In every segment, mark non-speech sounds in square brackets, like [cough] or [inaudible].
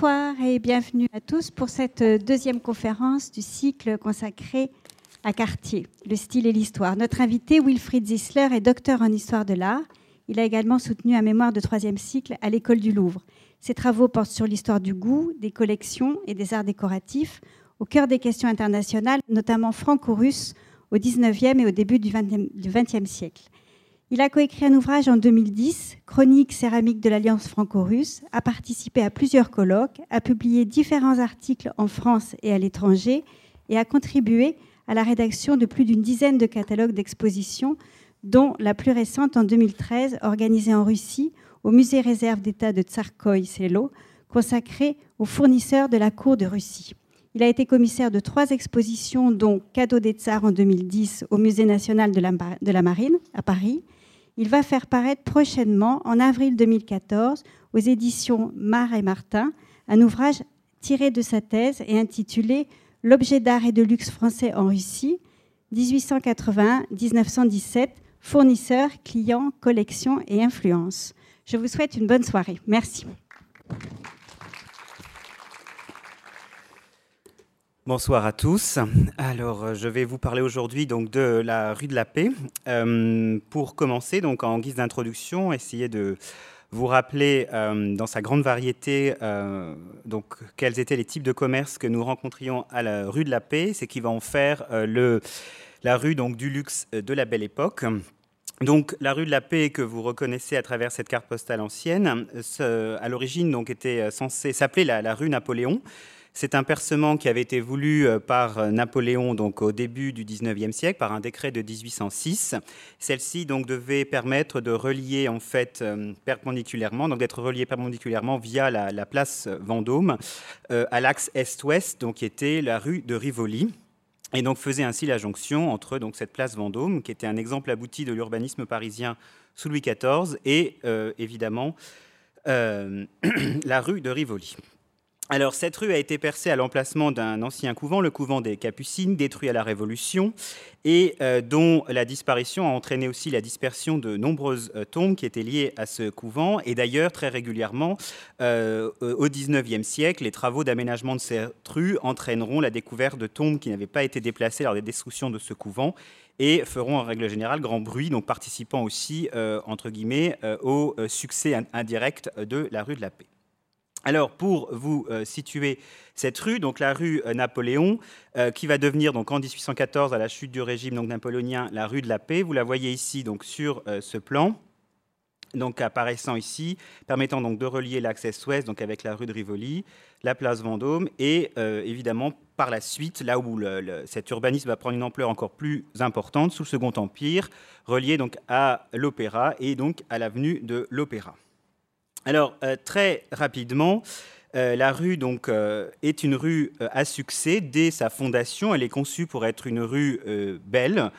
Bonsoir et bienvenue à tous pour cette deuxième conférence du cycle consacré à Cartier, le style et l'histoire. Notre invité, Wilfried Zisler, est docteur en histoire de l'art. Il a également soutenu un mémoire de troisième cycle à l'école du Louvre. Ses travaux portent sur l'histoire du goût, des collections et des arts décoratifs, au cœur des questions internationales, notamment franco-russes au XIXe et au début du XXe siècle. Il a coécrit un ouvrage en 2010, Chronique céramique de l'Alliance franco-russe, a participé à plusieurs colloques, a publié différents articles en France et à l'étranger et a contribué à la rédaction de plus d'une dizaine de catalogues d'expositions, dont la plus récente en 2013, organisée en Russie au musée réserve d'État de Tsarkoï-Selo, consacré aux fournisseurs de la cour de Russie. Il a été commissaire de trois expositions, dont Cadeau des Tsars en 2010 au Musée national de la, de la Marine à Paris, il va faire paraître prochainement, en avril 2014, aux éditions Mar et Martin, un ouvrage tiré de sa thèse et intitulé L'objet d'art et de luxe français en Russie, 1881-1917, fournisseurs, clients, collections et influence. Je vous souhaite une bonne soirée. Merci. Bonsoir à tous. Alors, euh, je vais vous parler aujourd'hui donc de la rue de la Paix. Euh, pour commencer, donc en guise d'introduction, essayer de vous rappeler euh, dans sa grande variété donc quels étaient les types de commerces que nous rencontrions à la rue de la Paix, c'est qui va en faire le, la rue donc du luxe de la Belle Époque. Donc la rue de la Paix que vous reconnaissez à travers cette carte postale ancienne, à l'origine donc était censée s'appeler la, la rue Napoléon. C'est un percement qui avait été voulu euh, par euh, Napoléon donc au début du 19e siècle par un décret de 1806. Celle-ci donc devait permettre de relier en fait euh, perpendiculairement, donc d'être relié perpendiculairement via la, place Vendôme à l'axe est-ouest, donc qui était la rue de Rivoli. Et donc faisait ainsi la jonction entre cette place Vendôme, qui était un exemple abouti de l'urbanisme parisien sous Louis XIV, et évidemment [clears throat] la rue de Rivoli. Alors, cette rue a été percée à l'emplacement d'un ancien couvent, le couvent des Capucines, détruit à la Révolution, et euh, dont la disparition a entraîné aussi la dispersion de nombreuses euh, tombes qui étaient liées à ce couvent. Et d'ailleurs, très régulièrement, euh, au XIXe siècle, les travaux d'aménagement de cette rue entraîneront la découverte de tombes qui n'avaient pas été déplacées lors des destructions de ce couvent et feront en règle générale grand bruit, donc participant aussi, entre guillemets, au succès indirect de la rue de la Paix. Alors, pour vous euh, situer cette rue, donc la rue euh, Napoléon, euh, qui va devenir donc en 1814, à la chute du régime napoléonien, la rue de la Paix, vous la voyez ici donc, sur ce plan, donc apparaissant ici, permettant donc de relier l'axe est-ouest donc avec la rue de Rivoli, la place Vendôme, et évidemment par la suite, là où cet urbanisme va prendre une ampleur encore plus importante, sous le Second Empire, relié donc à l'Opéra et donc à l'avenue de l'Opéra. Alors, euh, très rapidement, euh, la rue donc, euh, est une rue à succès dès sa fondation. Elle est conçue pour être une rue belle,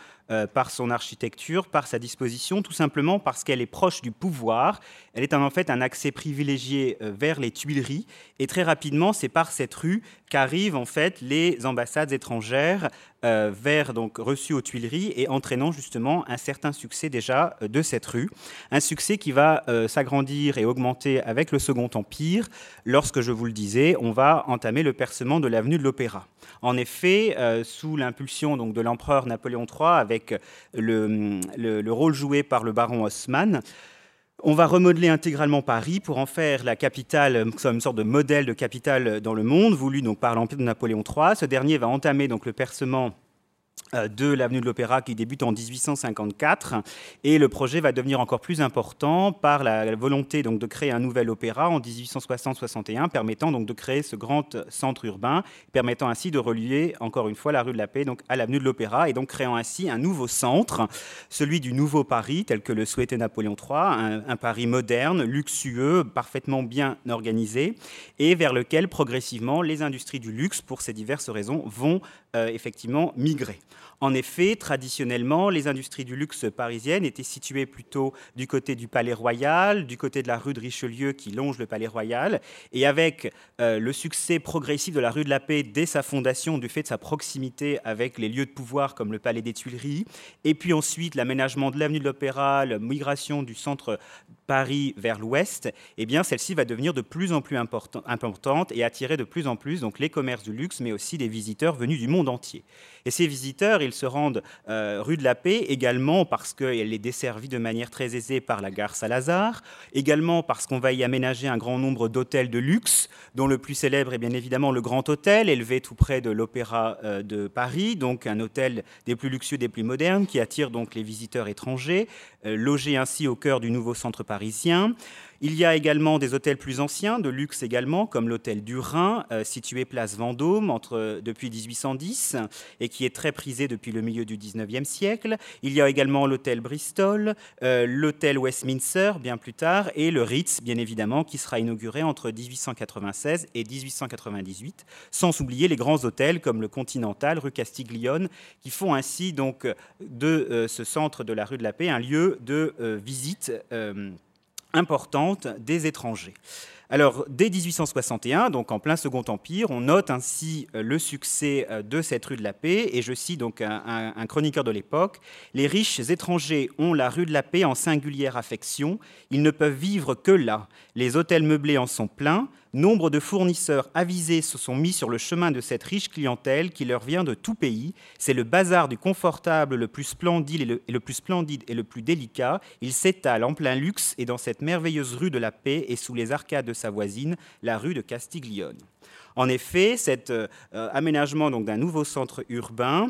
par son architecture, par sa disposition, tout simplement parce qu'elle est proche du pouvoir. Elle est en fait un accès privilégié vers les Tuileries. Et très rapidement, c'est par cette rue qu'arrivent en fait les ambassades étrangères euh, vers donc reçu aux Tuileries et entraînant justement un certain succès déjà euh, de cette rue, un succès qui va euh, s'agrandir et augmenter avec le Second Empire, lorsque je vous le disais, on va entamer le percement de l'avenue de l'Opéra. En effet, sous l'impulsion donc de l'empereur Napoléon III, avec le, le, rôle joué par le baron Haussmann, on va remodeler intégralement Paris pour en faire la capitale, une sorte de modèle de capitale dans le monde, voulu donc par l'Empire de Napoléon III. Ce dernier va entamer donc le percement euh, de l'avenue de l'Opéra qui débute en 1854 et le projet va devenir encore plus important par la volonté donc de créer un nouvel opéra en 1860-61 permettant donc de créer ce grand centre urbain permettant ainsi de relier encore une fois la rue de la Paix donc à l'avenue de l'Opéra et donc créant ainsi un nouveau centre celui du nouveau Paris tel que le souhaitait Napoléon III un, Paris moderne luxueux parfaitement bien organisé et vers lequel progressivement les industries du luxe pour ces diverses raisons vont euh, effectivement migrer En effet, traditionnellement, les industries du luxe parisiennes étaient situées plutôt du côté du Palais Royal, du côté de la rue de Richelieu qui longe le Palais Royal, et avec euh, le succès progressif de la rue de la Paix dès sa fondation, du fait de sa proximité avec les lieux de pouvoir comme le Palais des Tuileries, et puis ensuite l'aménagement de l'avenue de l'Opéra, la migration du centre Paris vers l'ouest, eh bien celle-ci va devenir de plus en plus importante et attirer de plus en plus donc les commerces du luxe, mais aussi des visiteurs venus du monde entier. Et ces visiteurs, ils se rendent euh, rue de la Paix également parce qu'elle est desservie de manière très aisée par la gare Salazar, également parce qu'on va y aménager un grand nombre d'hôtels de luxe, dont le plus célèbre est bien évidemment le Grand Hôtel, élevé tout près de l'Opéra euh, de Paris, donc un hôtel des plus luxueux, des plus modernes, qui attire donc les visiteurs étrangers, euh, logé ainsi au cœur du nouveau centre parisien. Il y a également des hôtels plus anciens, de luxe également, comme l'hôtel du Rhin, euh, situé place Vendôme entre, depuis 1810 et qui est très prisé depuis le milieu du 19e siècle. Il y a également l'hôtel Bristol, euh, l'hôtel Westminster bien plus tard et le Ritz, bien évidemment, qui sera inauguré entre 1896 et 1898, sans oublier les grands hôtels comme le Continental, rue Castiglione, qui font ainsi donc de euh, ce centre de la rue de la Paix un lieu de visite importante des étrangers. Alors, dès 1861, donc en plein Second Empire, on note ainsi euh, le succès euh, de cette rue de la Paix, et je cite donc un, un chroniqueur de l'époque Les riches étrangers ont la rue de la Paix en singulière affection, ils ne peuvent vivre que là. Les hôtels meublés en sont pleins, Nombre de fournisseurs avisés se sont mis sur le chemin de cette riche clientèle qui leur vient de tout pays. C'est le bazar du confortable le plus splendide et le, plus splendide et délicat. Il s'étale en plein luxe et dans cette merveilleuse rue de la Paix et sous les arcades de sa voisine, la rue de Castiglione. En effet, cet euh, aménagement d'un nouveau centre urbain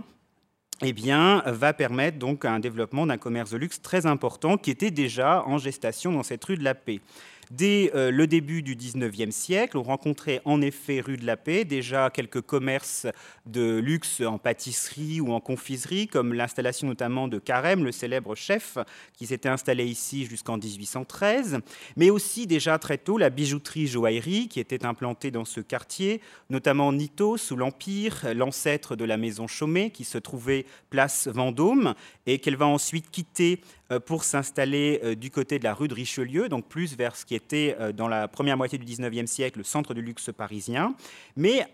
eh bien, va permettre donc un développement d'un commerce de luxe très important qui était déjà en gestation dans cette rue de la Paix. Dès euh, le début du 19e siècle, on rencontrait en effet rue de la Paix déjà quelques commerces de luxe en pâtisserie ou en confiserie, comme l'installation notamment de Carême, le célèbre chef, qui s'était installé ici jusqu'en 1813, mais aussi déjà très tôt la bijouterie-joaillerie qui était implantée dans ce quartier, notamment Nito sous l'Empire, l'ancêtre de la maison Chaumet qui se trouvait place Vendôme et qu'elle va ensuite quitter pour s'installer euh, du côté de la rue de Richelieu, donc plus vers ce qui était euh, dans la première moitié du 19e siècle le centre du luxe parisien. Mais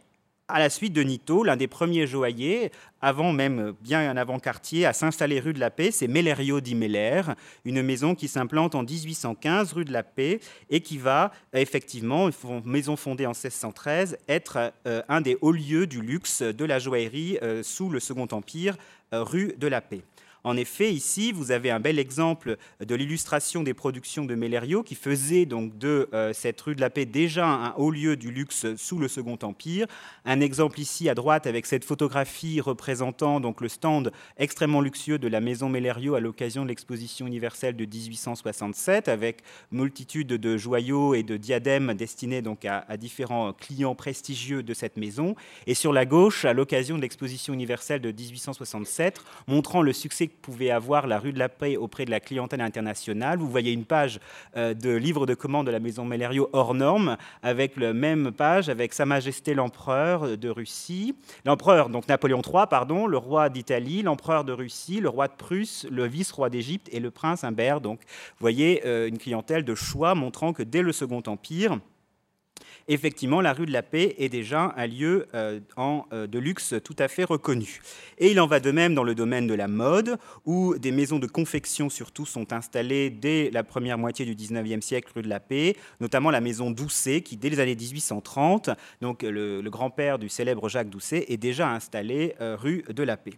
à la suite de Nito, l'un des premiers joailliers, avant même bien un avant-quartier, à s'installer rue de la Paix, c'est Mellerio di Meller, une maison qui s'implante en 1815 rue de la Paix et qui va effectivement, maison fondée en 1613, être un des hauts lieux du luxe de la joaillerie sous le Second Empire, rue de la Paix. En effet, ici, vous avez un bel exemple de l'illustration des productions de Mellerio qui faisait donc de euh, cette rue de la Paix déjà un haut lieu du luxe sous le Second Empire. Un exemple ici à droite avec cette photographie représentant donc le stand extrêmement luxueux de la maison Mellerio à l'occasion de l'exposition universelle de 1867 avec multitude de joyaux et de diadèmes destinés donc à, à différents clients prestigieux de cette maison. Et sur la gauche, à l'occasion de l'exposition universelle de 1867, montrant le succès pouvait avoir la rue de la Paix auprès de la clientèle internationale. Vous voyez une page euh, de livre de commande de la maison Mellerio hors norme, avec la même page avec Sa Majesté l'empereur de Russie, l'empereur, donc Napoléon III, pardon, le roi d'Italie, l'empereur de Russie, le roi de Prusse, le vice-roi d'Égypte et le prince Humbert. Donc, vous voyez euh, une clientèle de choix montrant que dès le Second Empire, effectivement, la rue de la Paix est déjà un lieu euh, euh, de luxe tout à fait reconnu. Et il en va de même dans le domaine de la mode, où des maisons de confection surtout sont installées dès la première moitié du 19e siècle rue de la Paix, notamment la maison Doucet, qui dès les années 1830, donc le, grand-père du célèbre Jacques Doucet, est déjà installé euh, rue de la Paix.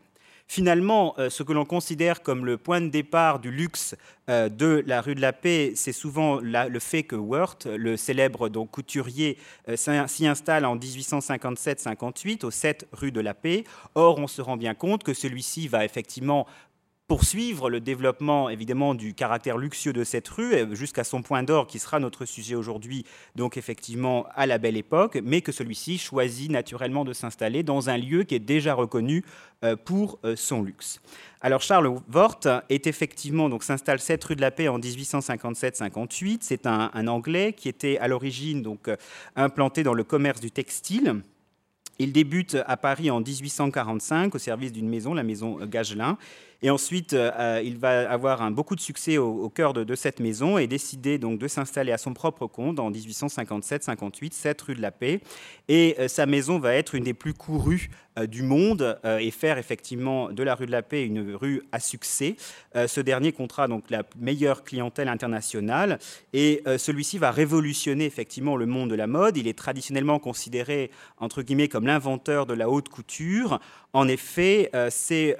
Finalement, euh, ce que l'on considère comme le point de départ du luxe euh, de la rue de la Paix, c'est souvent le fait que Wirth, le célèbre donc, couturier, euh, s'y installe en 1857-58 au 7 rue de la Paix. Or, on se rend bien compte que celui-ci va effectivement poursuivre le développement évidemment du caractère luxueux de cette rue euh, jusqu'à son point d'or qui sera notre sujet aujourd'hui, donc effectivement à la belle époque, mais que celui-ci choisit naturellement de s'installer dans un lieu qui est déjà reconnu euh, pour euh, son luxe. Alors Charles Wort est effectivement donc s'installe cette rue de la Paix en 1857-58. C'est un, un, Anglais qui était à l'origine donc implanté dans le commerce du textile Il débute à Paris en 1845 au service d'une maison, la maison Gagelin, et ensuite, euh, il va avoir beaucoup de succès au, cœur de, cette maison et décider donc de s'installer à son propre compte en 1857-58, 7 rue de la Paix. Et euh, sa maison va être une des plus courues euh, du monde et faire effectivement de la rue de la Paix une rue à succès. ce dernier comptera donc la meilleure clientèle internationale et celui-ci va révolutionner effectivement le monde de la mode. Il est traditionnellement considéré entre guillemets comme l'inventeur de la haute couture. En effet, c'est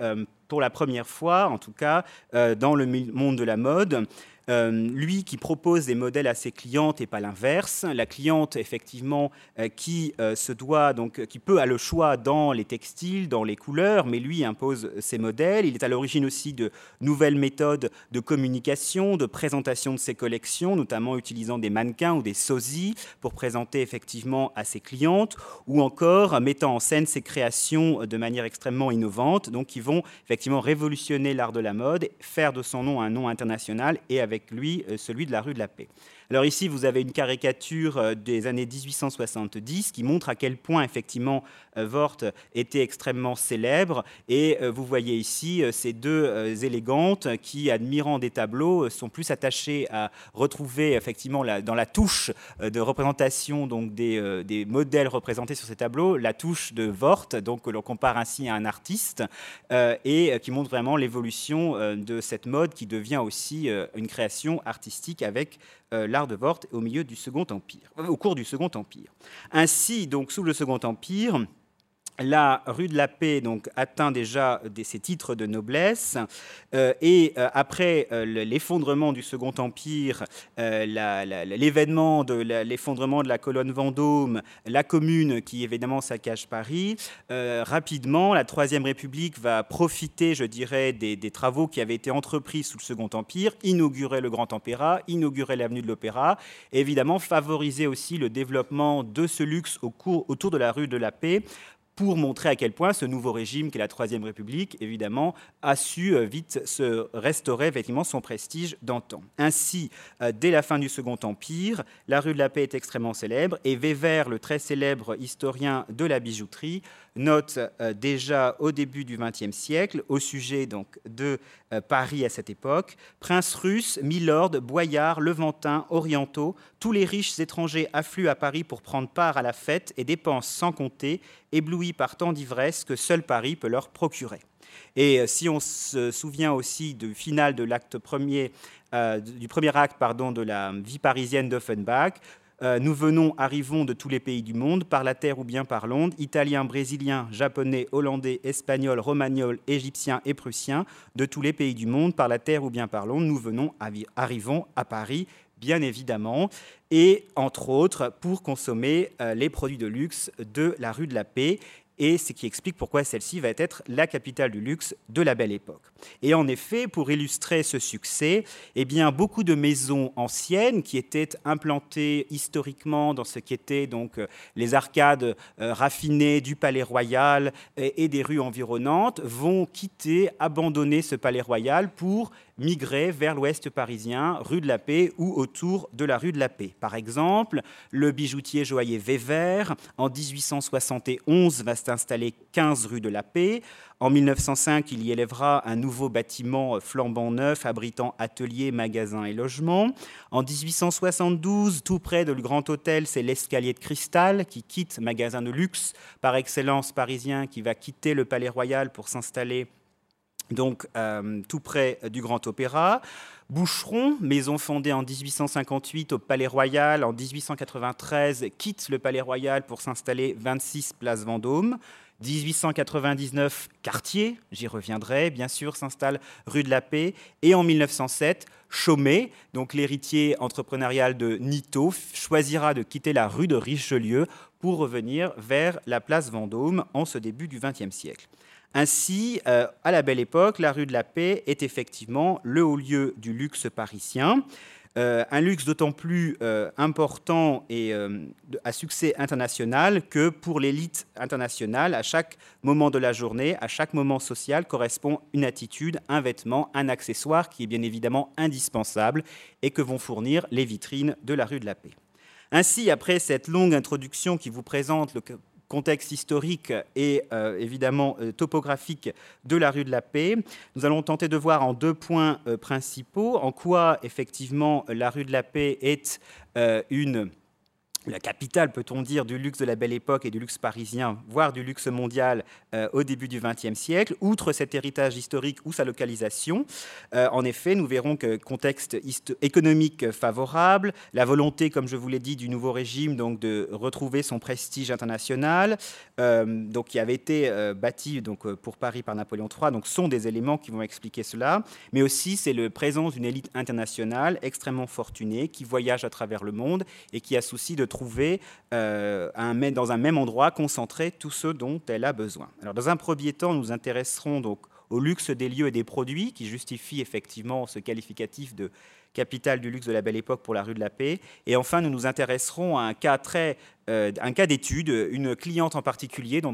pour la première fois, en tout cas, euh, dans le monde de la mode, euh, lui qui propose des modèles à ses clientes et pas l'inverse. La cliente, effectivement, euh, qui euh, se doit, donc, qui peut a le choix dans les textiles, dans les couleurs, mais lui impose ses modèles. Il est à l'origine aussi de nouvelles méthodes de communication, de présentation de ses collections, notamment utilisant des mannequins ou des sosies pour présenter effectivement à ses clientes, ou encore mettant en scène ses créations de manière extrêmement innovante, donc qui vont effectivement révolutionner l'art de la mode, faire de son nom un nom international et avec lui euh, celui de la rue de la Paix. Alors ici, vous avez une caricature euh, des années 1870 qui montre à quel point effectivement Vort euh, était extrêmement célèbre. Et vous voyez ici ces deux élégantes qui, admirant des tableaux, sont plus attachées à retrouver effectivement dans la touche de représentation des, modèles représentés sur ces tableaux, la touche de Vort, donc que l'on compare ainsi à un artiste, et qui montre vraiment l'évolution de cette mode qui devient aussi une création artistique avec euh, l'art de Vort au milieu du Second Empire, au cours du Second Empire. Ainsi, donc sous le Second Empire, la rue de la Paix donc, atteint déjà ses titres de noblesse euh, et euh, après euh, l'effondrement du Second Empire, l'événement de l'effondrement de la colonne Vendôme, la commune qui évidemment saccage Paris, rapidement la Troisième République va profiter, je dirais, des, travaux qui avaient été entrepris sous le Second Empire, inaugurer le Grand Opéra, inaugurer l'avenue de l'Opéra, et évidemment favoriser aussi le développement de ce luxe autour de la rue de la Paix pour montrer à quel point ce nouveau régime qu'est la Troisième République, évidemment, a su euh, vite se restaurer effectivement son prestige d'antan. Ainsi, euh, dès la fin du Second Empire, la rue de la Paix est extrêmement célèbre et Weber, le très célèbre historien de la bijouterie, note euh, déjà au début du XXe siècle, au sujet de euh, Paris à cette époque, princes russes, milords, boyards, levantins, orientaux, tous les riches étrangers affluent à Paris pour prendre part à la fête et dépensent sans compter, éblouis par tant d'ivresse que seul Paris peut leur procurer. Et euh, si on se souvient aussi du final du premier acte de la vie parisienne d'Offenbach, euh, nous venons, arrivons de tous les pays du monde, par la terre ou bien par l'onde, italiens, brésiliens, japonais, hollandais, espagnols, romagnols, égyptiens et prussiens, de tous les pays du monde, par la terre ou bien par l'onde, nous venons, arrivons à Paris, bien évidemment, et entre autres pour consommer euh, les produits de luxe de la rue de la Paix et ce qui explique pourquoi celle-ci va être la capitale du luxe de la belle époque. Et en effet, pour illustrer ce succès, eh bien, beaucoup de maisons anciennes qui étaient implantées historiquement dans ce qui étaient donc euh, les arcades euh, raffinées du Palais Royal et, et des rues environnantes vont quitter, abandonner ce Palais Royal pour migrer vers l'ouest parisien, rue de la Paix ou autour de la rue de la Paix. Par exemple, le bijoutier joaillier Weber, en 1871, va s'installer 15 rue de la Paix. En 1905, il y élèvera un nouveau bâtiment flambant neuf, abritant ateliers, magasins et logements. En 1872, tout près de le Grand Hôtel, c'est l'escalier de cristal qui quitte, magasin de luxe par excellence parisien, qui va quitter le Palais Royal pour s'installer donc euh, tout près du Grand Opéra. Boucheron, maison fondée en 1858 au Palais Royal, en 1893 quitte le Palais Royal pour s'installer 26 Place Vendôme. 1899, Cartier, j'y reviendrai, bien sûr, s'installe rue de la Paix. Et en 1907, Chaumet, donc l'héritier entrepreneurial de Nito, choisira de quitter la rue de Richelieu pour revenir vers la place Vendôme en ce début du XXe siècle. Ainsi, euh, à la belle époque, la rue de la Paix est effectivement le haut lieu du luxe parisien. Euh, un luxe d'autant plus euh, important et à succès international que pour l'élite internationale, à chaque moment de la journée, à chaque moment social, correspond une attitude, un vêtement, un accessoire qui est bien évidemment indispensable et que vont fournir les vitrines de la rue de la Paix. Ainsi, après cette longue introduction qui vous présente le contexte historique et évidemment topographique de la rue de la Paix. Nous allons tenter de voir en deux points principaux en quoi effectivement la rue de la Paix est une la capitale, peut-on dire, du luxe de la belle époque et du luxe parisien, voire du luxe mondial euh, au début du XXe siècle, outre cet héritage historique ou sa localisation. Euh, en effet, nous verrons que contexte économique favorable, la volonté, comme je vous l'ai dit, du nouveau régime donc de retrouver son prestige international, euh, donc qui avait été bâti donc pour Paris par Napoléon III, donc sont des éléments qui vont expliquer cela. Mais aussi, c'est le présence d'une élite internationale extrêmement fortunée qui voyage à travers le monde et qui a souci de trouver euh, dans un même endroit concentré tout ce dont elle a besoin. Alors, dans un premier temps, nous intéresserons donc au luxe des lieux et des produits qui justifient effectivement ce qualificatif de capitale du luxe de la belle époque pour la rue de la Paix. Et enfin, nous nous intéresserons à un cas euh, d'étude, une cliente en particulier dont,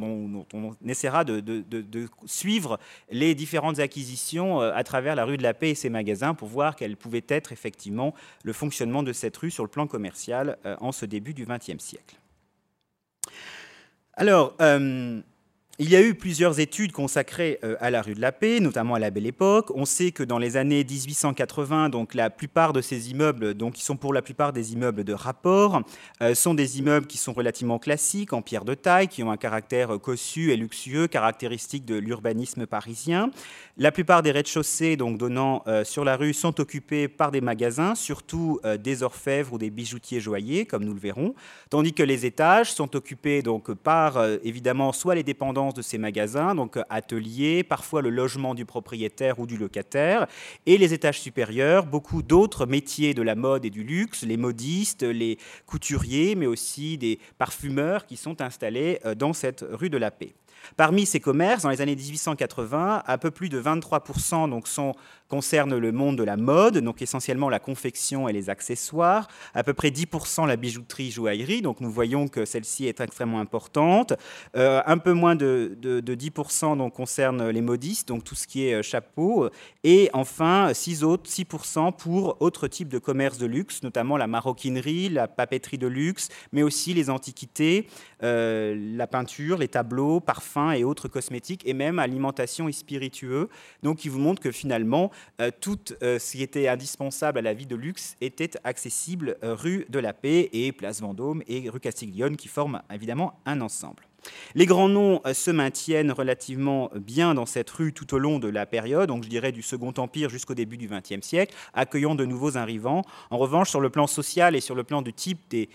on essaiera de, suivre les différentes acquisitions euh, à travers la rue de la Paix et ses magasins pour voir quel pouvait être effectivement le fonctionnement de cette rue sur le plan commercial euh, en ce début du XXe siècle. Alors, il y a eu plusieurs études consacrées euh, à la rue de la Paix, notamment à la Belle Époque. On sait que dans les années 1880, donc la plupart de ces immeubles, donc qui sont pour la plupart des immeubles de rapport, euh, sont des immeubles qui sont relativement classiques, en pierre de taille, qui ont un caractère cossu et luxueux, caractéristique de l'urbanisme parisien. La plupart des rez-de-chaussée, donc donnant euh, sur la rue, sont occupés par des magasins, surtout des orfèvres ou des bijoutiers joailliers, comme nous le verrons, tandis que les étages sont occupés donc par évidemment soit les de ces magasins, donc euh, ateliers, parfois le logement du propriétaire ou du locataire, et les étages supérieurs, beaucoup d'autres métiers de la mode et du luxe, les modistes, les couturiers, mais aussi des parfumeurs qui sont installés euh, dans cette rue de la Paix. Parmi ces commerces, dans les années 1880, un peu plus de 23% donc, sont concerne le monde de la mode, donc essentiellement la confection et les accessoires, à peu près 10% la bijouterie joaillerie, donc nous voyons que celle-ci est extrêmement importante. Euh, un peu moins de, 10% donc, concerne les modistes, donc tout ce qui est euh, chapeau, et enfin 6 autres, 6% pour autres types de commerces de luxe, notamment la maroquinerie, la papeterie de luxe, mais aussi les antiquités, euh, la peinture, les tableaux, parfums et autres cosmétiques, et même alimentation et spiritueux. Donc, il vous montre que finalement, euh, tout euh, ce qui était indispensable à la vie de luxe était accessible euh, rue de la Paix et place Vendôme et rue Castiglione qui forment évidemment un ensemble. Les grands noms euh, se maintiennent relativement bien dans cette rue tout au long de la période, donc je dirais du Second Empire jusqu'au début du XXe siècle, accueillant de nouveaux arrivants. En revanche, sur le plan social et sur le plan du type des,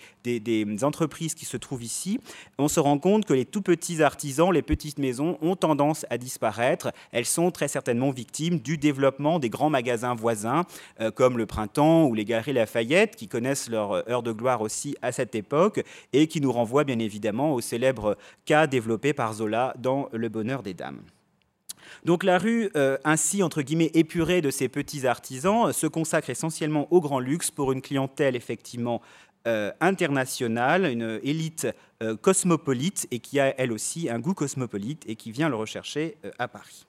entreprises qui se trouvent ici, on se rend compte que les tout petits artisans, les petites maisons ont tendance à disparaître. Elles sont très certainement victimes du développement des grands magasins voisins, euh, comme le Printemps ou les Galeries Lafayette, qui connaissent leur euh, heure de gloire aussi à cette époque, et qui nous renvoient bien évidemment au célèbre développé par Zola dans Le bonheur des dames. Donc la rue, euh, ainsi entre guillemets épurée de ces petits artisans, se consacre essentiellement au grand luxe pour une clientèle effectivement euh, internationale, une élite euh, cosmopolite et qui a elle aussi un goût cosmopolite et qui vient le rechercher à Paris.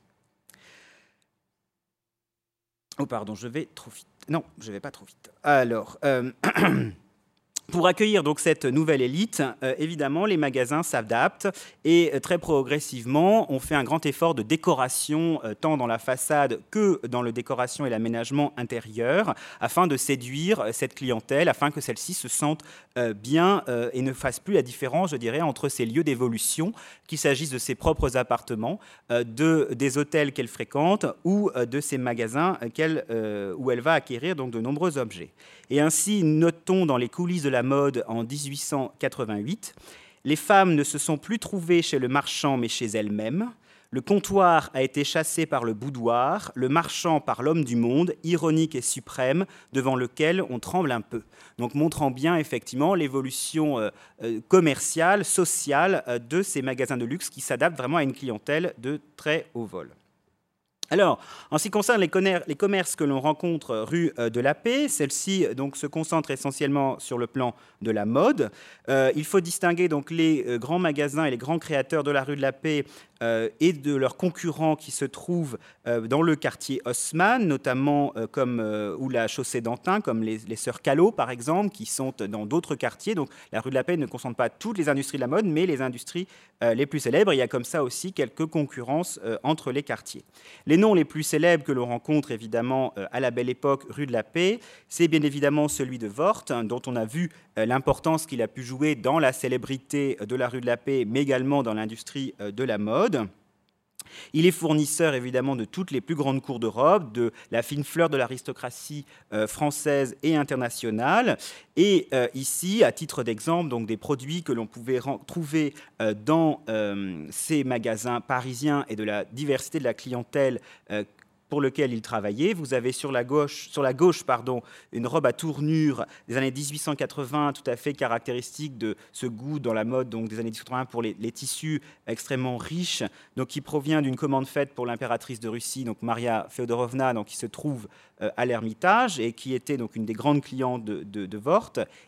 Oh pardon, je vais trop vite. Non, je vais pas trop vite. Alors. [clears throat] Pour accueillir donc cette nouvelle élite, euh, évidemment, les magasins s'adaptent et euh, très progressivement, on fait un grand effort de décoration, euh, tant dans la façade que dans le décoration et l'aménagement intérieur, afin de séduire cette clientèle, afin que celle-ci se sente bien et ne fasse plus la différence, je dirais, entre ces lieux d'évolution, qu'il s'agisse de ses propres appartements, de, des hôtels qu'elle fréquente ou de ces magasins où elle va acquérir donc de nombreux objets. Et ainsi, notons dans les coulisses de la mode en 1888, les femmes ne se sont plus trouvées chez le marchand mais chez elles-mêmes. Le comptoir a été chassé par le boudoir, le marchand par l'homme du monde, ironique et suprême, devant lequel on tremble un peu. Donc montrant bien effectivement l'évolution euh, euh, commerciale, sociale euh, de ces magasins de luxe qui s'adaptent vraiment à une clientèle de très haut vol. Alors, en ce qui concerne les, commerces que l'on rencontre rue euh, de la Paix, celle-ci donc se concentre essentiellement sur le plan de la mode. Euh, il faut distinguer donc les euh, grands magasins et les grands créateurs de la rue de la Paix et de leurs concurrents qui se trouvent dans le quartier Haussmann, notamment comme ou la chaussée d'Antin, comme les, sœurs Callot par exemple, qui sont dans d'autres quartiers. Donc la rue de la Paix ne concentre pas toutes les industries de la mode, mais les industries les plus célèbres. Il y a comme ça aussi quelques concurrences entre les quartiers. Les noms les plus célèbres que l'on rencontre évidemment à la belle époque rue de la Paix, c'est bien évidemment celui de Vort, hein, dont on a vu l'importance qu'il a pu jouer dans la célébrité de la rue de la Paix, mais également dans l'industrie de la mode. Il est fournisseur évidemment de toutes les plus grandes cours d'Europe, de la fine fleur de l'aristocratie euh, française et internationale. Et euh, ici, à titre d'exemple, donc des produits que l'on pouvait trouver euh, dans ces magasins parisiens et de la diversité de la clientèle pour lequel il travaillait. Vous avez sur la gauche, sur la gauche pardon, une robe à tournure des années 1880, tout à fait caractéristique de ce goût dans la mode donc des années 1880 pour les, tissus extrêmement riches, donc qui provient d'une commande faite pour l'impératrice de Russie, donc Maria Feodorovna, donc qui se trouve à l'Ermitage et qui était donc une des grandes clientes de, de.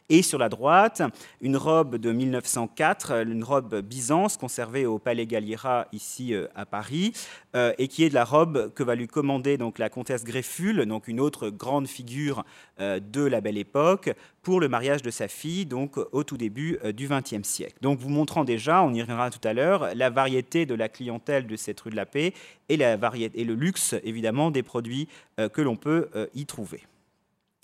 Et sur la droite, une robe de 1904, une robe Byzance conservée au Palais Galliera ici euh, à Paris, euh, et qui est de la robe que va lui commander donc la comtesse Grefful, donc une autre grande figure de la Belle Époque, pour le mariage de sa fille, donc au tout début du XXe siècle. Donc vous montrant déjà, on y reviendra tout à l'heure, la variété de la clientèle de cette rue de la Paix et, la variété, et le luxe évidemment des produits que l'on peut euh, y trouver.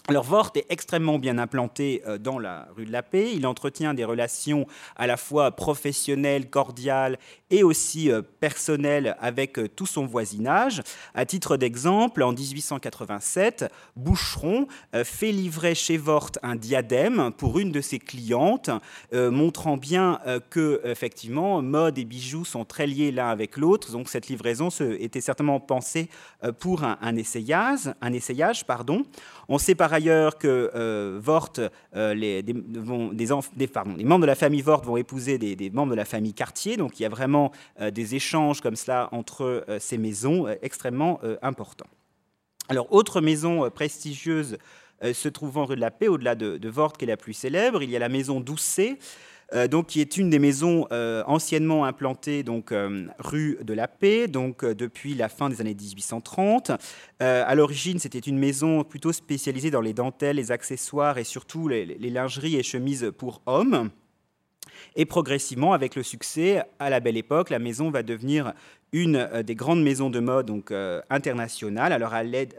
Alors Vort est extrêmement bien implanté euh, dans la rue de la Paix. Il entretient des relations à la fois professionnelles, cordiales et aussi euh, personnelles avec tout son voisinage. À titre d'exemple, en 1887, Boucheron fait livrer chez Vort un diadème pour une de ses clientes, montrant bien que effectivement mode et bijoux sont très liés l'un avec l'autre. Donc cette livraison était certainement pensée pour un essayage, un essayage pardon. On sait par ailleurs que euh, euh, les, des, les, membres de la famille Vort vont épouser des, membres de la famille Cartier, donc il y a vraiment euh, des échanges comme cela entre ces maisons extrêmement importants. Alors, autre maison prestigieuse se trouvant rue de la Paix, au-delà de, de Vort, qui est la plus célèbre, il y a la maison Doucet, euh, donc, qui est une des maisons euh, anciennement implantées donc, euh, rue de la Paix, donc, depuis la fin des années 1830. à l'origine, c'était une maison plutôt spécialisée dans les dentelles, les accessoires et surtout les, lingeries et chemises pour hommes. Et progressivement, avec le succès, à la belle époque, la maison va devenir une des grandes maisons de mode donc, internationales. Alors, à l'aide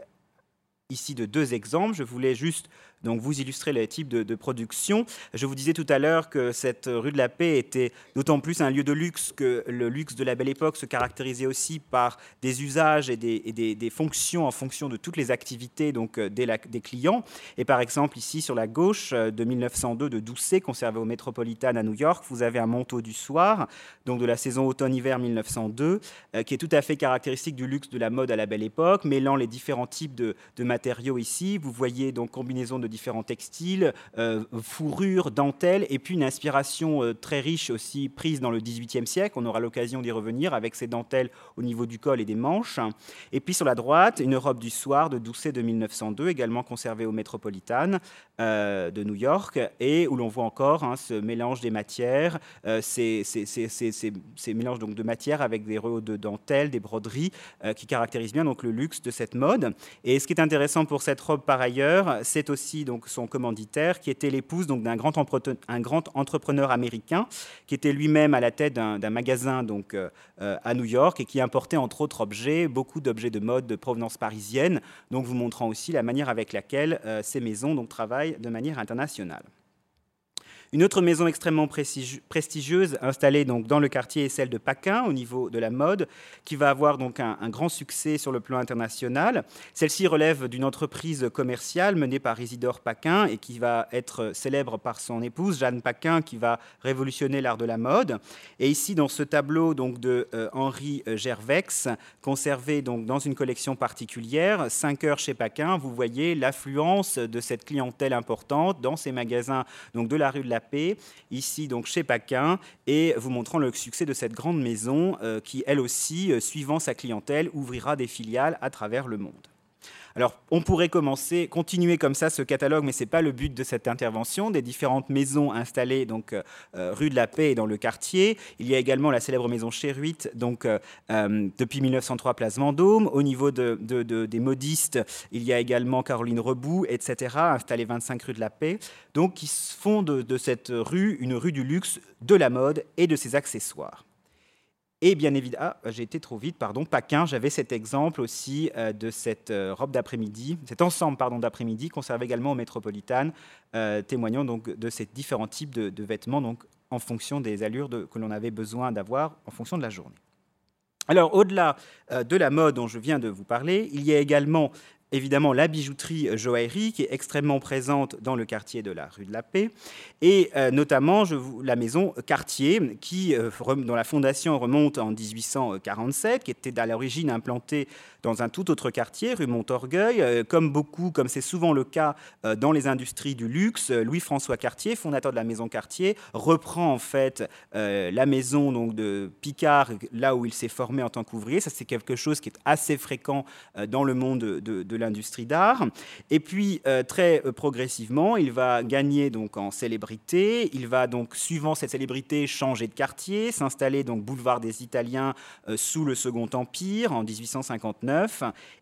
ici de deux exemples, je voulais juste donc vous illustrez les types de, production. Je vous disais tout à l'heure que cette rue de la Paix était d'autant plus un lieu de luxe que le luxe de la Belle Époque se caractérisait aussi par des usages et des, fonctions en fonction de toutes les activités donc, euh, des, clients. Et par exemple, ici sur la gauche euh, de 1902 de Doucet, conservé au Metropolitan à New York, vous avez un manteau du soir, donc de la saison automne-hiver 1902, euh, qui est tout à fait caractéristique du luxe de la mode à la Belle Époque, mêlant les différents types de, de matériaux ici. Vous voyez donc combinaison de différents textiles, euh, fourrures, dentelles, et puis une inspiration euh, très riche aussi prise dans le XVIIIe siècle. On aura l'occasion d'y revenir avec ces dentelles au niveau du col et des manches. Et puis sur la droite, une robe du soir de Doucet de 1902, également conservée au Metropolitan euh, de New York, et où l'on voit encore hein, ce mélange des matières, ces, mélanges donc de matières avec des rehauts de dentelles, des broderies, qui caractérisent bien donc le luxe de cette mode. Et ce qui est intéressant pour cette robe par ailleurs, c'est aussi donc son commanditaire, qui était l'épouse donc d'un grand, un grand entrepreneur américain, qui était lui-même à la tête d'un magasin donc euh, euh, à New York et qui importait entre autres objets, beaucoup d'objets de mode de provenance parisienne, donc vous montrant aussi la manière avec laquelle euh, ces maisons donc travaillent de manière internationale. Une autre maison extrêmement prestigieuse installée donc dans le quartier est celle de Paquin au niveau de la mode, qui va avoir donc un, grand succès sur le plan international. Celle-ci relève d'une entreprise commerciale menée par Isidore Paquin et qui va être célèbre par son épouse Jeanne Paquin, qui va révolutionner l'art de la mode. Et ici, dans ce tableau donc de euh, Henri Gervex, conservé donc dans une collection particulière, 5 heures chez Paquin, vous voyez l'affluence de cette clientèle importante dans ces magasins donc de la rue de la ici donc chez Paquin, et vous montrant le succès de cette grande maison euh, qui, elle aussi, euh, suivant sa clientèle, ouvrira des filiales à travers le monde. Alors, on pourrait commencer, continuer comme ça ce catalogue, mais ce n'est pas le but de cette intervention. Des différentes maisons installées donc euh, euh, rue de la Paix et dans le quartier. Il y a également la célèbre maison Chéruit, donc euh, depuis 1903 place Vendôme. Au niveau de, des modistes, il y a également Caroline Rebout, etc., installée 25 rue de la Paix. Donc, qui font de cette rue une rue du luxe, de la mode et de ses accessoires. Et bien évidemment, ah, j'ai été trop vite, pardon, Paquin, j'avais cet exemple aussi euh, de cette euh, robe d'après-midi, cet ensemble d'après-midi conservé également au Métropolitane, euh, témoignant donc de ces différents types de, vêtements, en fonction des allures que l'on avait besoin d'avoir en fonction de la journée. Alors, au-delà de la mode dont je viens de vous parler, il y a également évidemment la bijouterie joaillerie qui est extrêmement présente dans le quartier de la rue de la Paix. Et euh, notamment la maison Cartier qui euh, dont la fondation remonte en 1847 qui était à l'origine implantée dans un tout autre quartier rue Montorgueil euh, comme beaucoup comme c'est souvent le cas dans les industries du luxe Louis-François Cartier fondateur de la maison Cartier reprend en fait la maison donc de Picard là où il s'est formé en tant qu'ouvrier ça c'est quelque chose qui est assez fréquent dans le monde de, l'industrie d'art. Et puis, euh, très euh, progressivement, il va gagner donc en célébrité. Il va donc, suivant cette célébrité, changer de quartier, s'installer donc boulevard des Italiens euh, sous le Second Empire en 1859.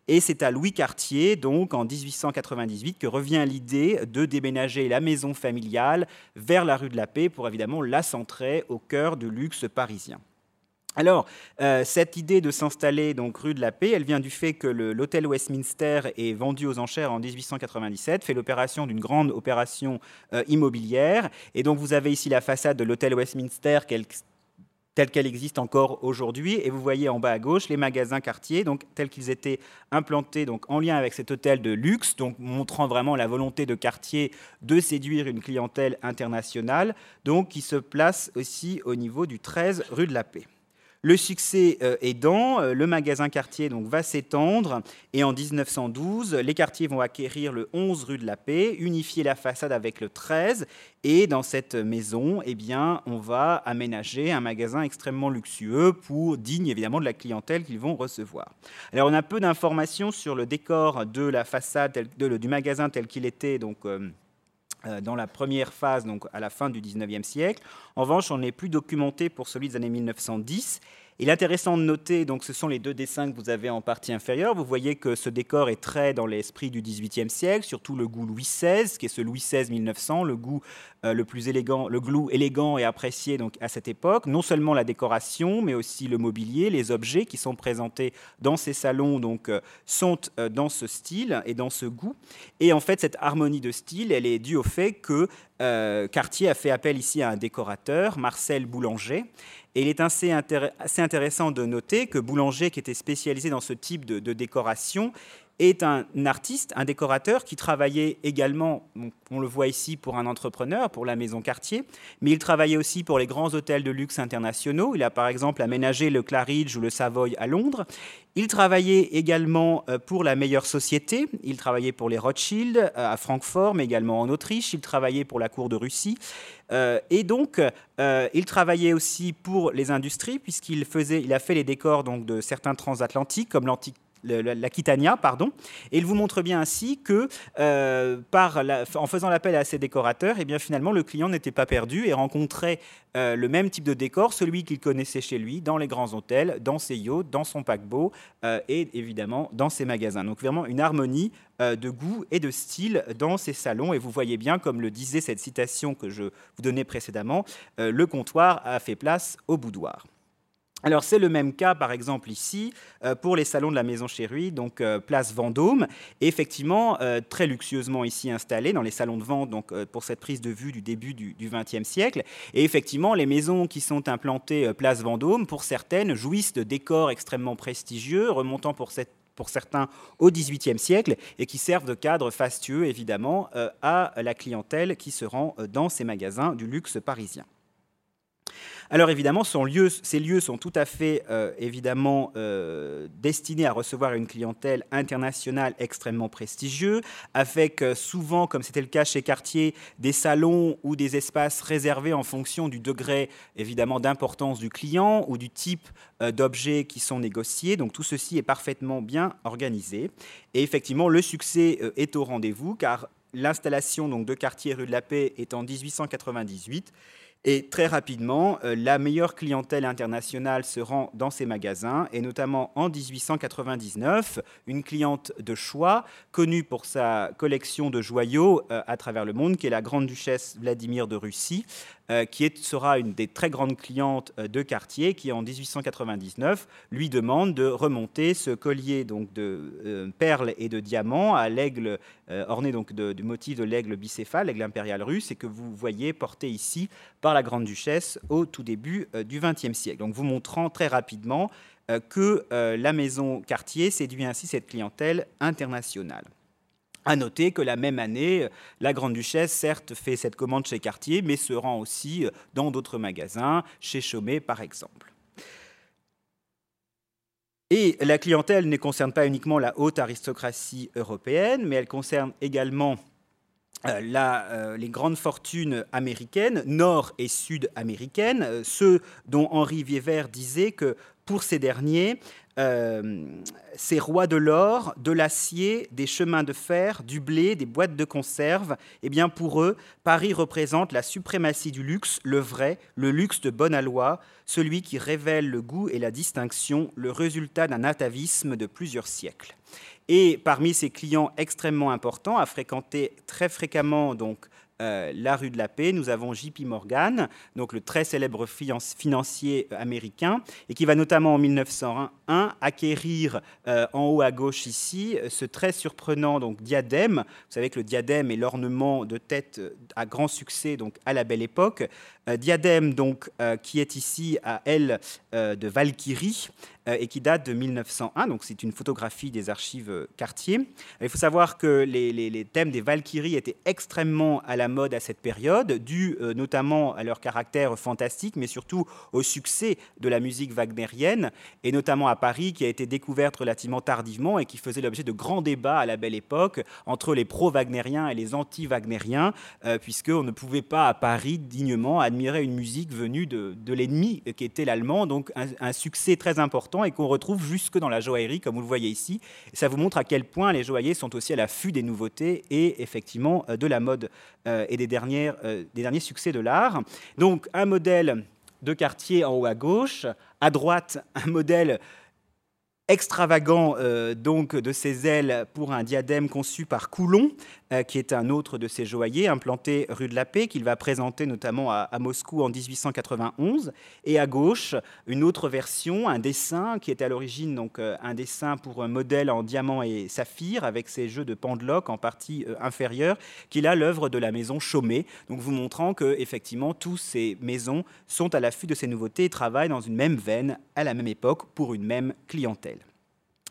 Et c'est à Louis Cartier, donc en 1898, que revient l'idée de déménager la maison familiale vers la rue de la Paix pour évidemment la centrer au cœur du luxe parisien. Alors, euh, cette idée de s'installer donc rue de la Paix, elle vient du fait que l'hôtel Westminster est vendu aux enchères en 1897, fait l'opération d'une grande opération euh, immobilière. Et donc, vous avez ici la façade de l'hôtel Westminster telle qu'elle existe encore aujourd'hui. Et vous voyez en bas à gauche les magasins quartiers, donc tels qu'ils étaient implantés en lien avec cet hôtel de luxe, montrant vraiment la volonté de quartier de séduire une clientèle internationale, qui se place aussi au niveau du 13 rue de la Paix. Le succès euh, aidant, euh, le magasin Cartier donc, va s'étendre et en 1912, les quartiers vont acquérir le 11 rue de la Paix, unifier la façade avec le 13 et dans cette maison, eh bien, on va aménager un magasin extrêmement luxueux pour digne évidemment de la clientèle qu'ils vont recevoir. Alors on a peu d'informations sur le décor de la façade du magasin tel qu'il était donc euh, euh, dans la première phase, donc à la fin du 19e siècle. En revanche, on n'est plus documenté pour celui des années 1910 il est intéressant de noter, donc ce sont les deux dessins que vous avez en partie inférieure. Vous voyez que ce décor est très dans l'esprit du XVIIIe siècle, surtout le goût Louis XVI, qui est ce Louis XVI 1900, le goût euh, le plus élégant, le goût élégant et apprécié donc à cette époque. Non seulement la décoration, mais aussi le mobilier, les objets qui sont présentés dans ces salons donc euh, sont euh, dans ce style et dans ce goût. Et en fait, cette harmonie de style, elle est due au fait que Cartier a fait appel ici à un décorateur, Marcel Boulanger, et il est assez, intéressant de noter que Boulanger, qui était spécialisé dans ce type de décoration, est un artiste, un décorateur qui travaillait également, on le voit ici, pour un entrepreneur, pour la maison Cartier, mais il travaillait aussi pour les grands hôtels de luxe internationaux. Il a par exemple aménagé le Claridge ou le Savoy à Londres. Il travaillait également euh, pour la meilleure société. Il travaillait pour les Rothschild euh, à Francfort, mais également en Autriche. Il travaillait pour la cour de Russie. Euh, et donc, il travaillait aussi pour les industries, puisqu'il faisait, il a fait les décors donc, de certains transatlantiques, comme l'antique l'Aquitania, pardon. Et il vous montre bien ainsi que, euh, en faisant l'appel à ces décorateurs, et eh bien finalement le client n'était pas perdu et rencontrait euh, le même type de décor, celui qu'il connaissait chez lui, dans les grands hôtels, dans ses yachts, dans son paquebot euh, et évidemment dans ses magasins. Donc vraiment une harmonie de goût et de style dans ces salons. Et vous voyez bien, comme le disait cette citation que je vous donnais précédemment, le comptoir a fait place au boudoir. Alors c'est le même cas, par exemple ici, euh, pour les salons de la Maison Chéruy, donc euh, place Vendôme, effectivement euh, très luxueusement ici installés dans les salons de vente, donc pour cette prise de vue du début du XXe siècle. Et effectivement, les maisons qui sont implantées place Vendôme, pour certaines, jouissent de décors extrêmement prestigieux, remontant pour pour certains au XVIIIe siècle et qui servent de cadre fastueux évidemment à la clientèle qui se rend dans ces magasins du luxe parisien. Alors évidemment, ces lieux sont tout à fait euh, évidemment euh, destinés à recevoir une clientèle internationale extrêmement prestigieuse, avec euh, souvent, comme c'était le cas chez Cartier, des salons ou des espaces réservés en fonction du degré évidemment d'importance du client ou du type d'objets qui sont négociés. Donc tout ceci est parfaitement bien organisé. Et effectivement, le succès est au rendez-vous car l'installation donc de Cartier rue de la Paix est en 1898 et très rapidement, euh, la meilleure clientèle internationale se rend dans ces magasins, et notamment en 1899, une cliente de choix, connue pour sa collection de joyaux euh, à travers le monde, qui est la grande duchesse Vladimir de Russie, euh, qui sera une des très grandes clientes euh, de Cartier, qui en 1899 lui demande de remonter ce collier donc de euh, perles et de diamants à l'aigle orné donc du motif de l'aigle bicéphale, l'aigle impérial russe, et que vous voyez porté ici par la grande duchesse au tout début du XXe siècle. Donc vous montrant très rapidement que la maison Cartier séduit ainsi cette clientèle internationale. À noter que la même année, la Grande-Duchesse, certes, fait cette commande chez Cartier, mais se rend aussi dans d'autres magasins, chez Chaumet par exemple. Et la clientèle ne concerne pas uniquement la haute aristocratie européenne, mais elle concerne également euh, euh, les grandes fortunes américaines, nord et sud-américaines, euh, ceux dont Henri Viévert disait que pour ces derniers, euh, ces rois de l'or, de l'acier, des chemins de fer, du blé, des boîtes de conserve, eh bien pour eux, Paris représente la suprématie du luxe, le vrai, le luxe de bonne aloi, celui qui révèle le goût et la distinction, le résultat d'un atavisme de plusieurs siècles. Et parmi ces clients extrêmement importants, à fréquenter très fréquemment donc euh, la rue de la Paix, nous avons JP Morgan, donc le très célèbre financier américain, et qui va notamment en 1901 acquérir euh, en haut à gauche ici ce très surprenant donc diadème. Vous savez que le diadème est l'ornement de tête à grand succès donc à la belle époque. Euh, diadème donc qui est ici à L de Valkyrie et qui date de 1901. Donc c'est une photographie des archives Cartier. Il faut savoir que les, les thèmes des Valkyries étaient extrêmement à la mode à cette période, dû euh, notamment à leur caractère fantastique, mais surtout au succès de la musique wagnérienne, et notamment à Paris, qui a été découverte relativement tardivement et qui faisait l'objet de grands débats à la belle époque entre les pro-wagnériens et les anti-wagnériens, euh, puisqu'on ne pouvait pas à Paris dignement une musique venue de, l'ennemi qui était l'allemand, donc un, succès très important et qu'on retrouve jusque dans la joaillerie, comme vous le voyez ici. ça vous montre à quel point les joailliers sont aussi à l'affût des nouveautés et effectivement euh, de la mode euh, et des, dernières, euh, des derniers succès de l'art. Donc un modèle de quartier en haut à gauche, à droite un modèle extravagant euh, donc de ses ailes pour un diadème conçu par Coulon, euh, qui est un autre de ses joailliers, implanté rue de la Paix, qu'il va présenter notamment à, Moscou en 1891. Et à gauche, une autre version, un dessin qui est à l'origine donc euh, un dessin pour un modèle en diamant et saphir, avec ses jeux de pendeloque en partie inférieure, qui là l'œuvre de la maison Chaumet. Donc vous montrant que effectivement tous ces maisons sont à l'affût de ces nouveautés et travaillent dans une même veine à la même époque pour une même clientèle.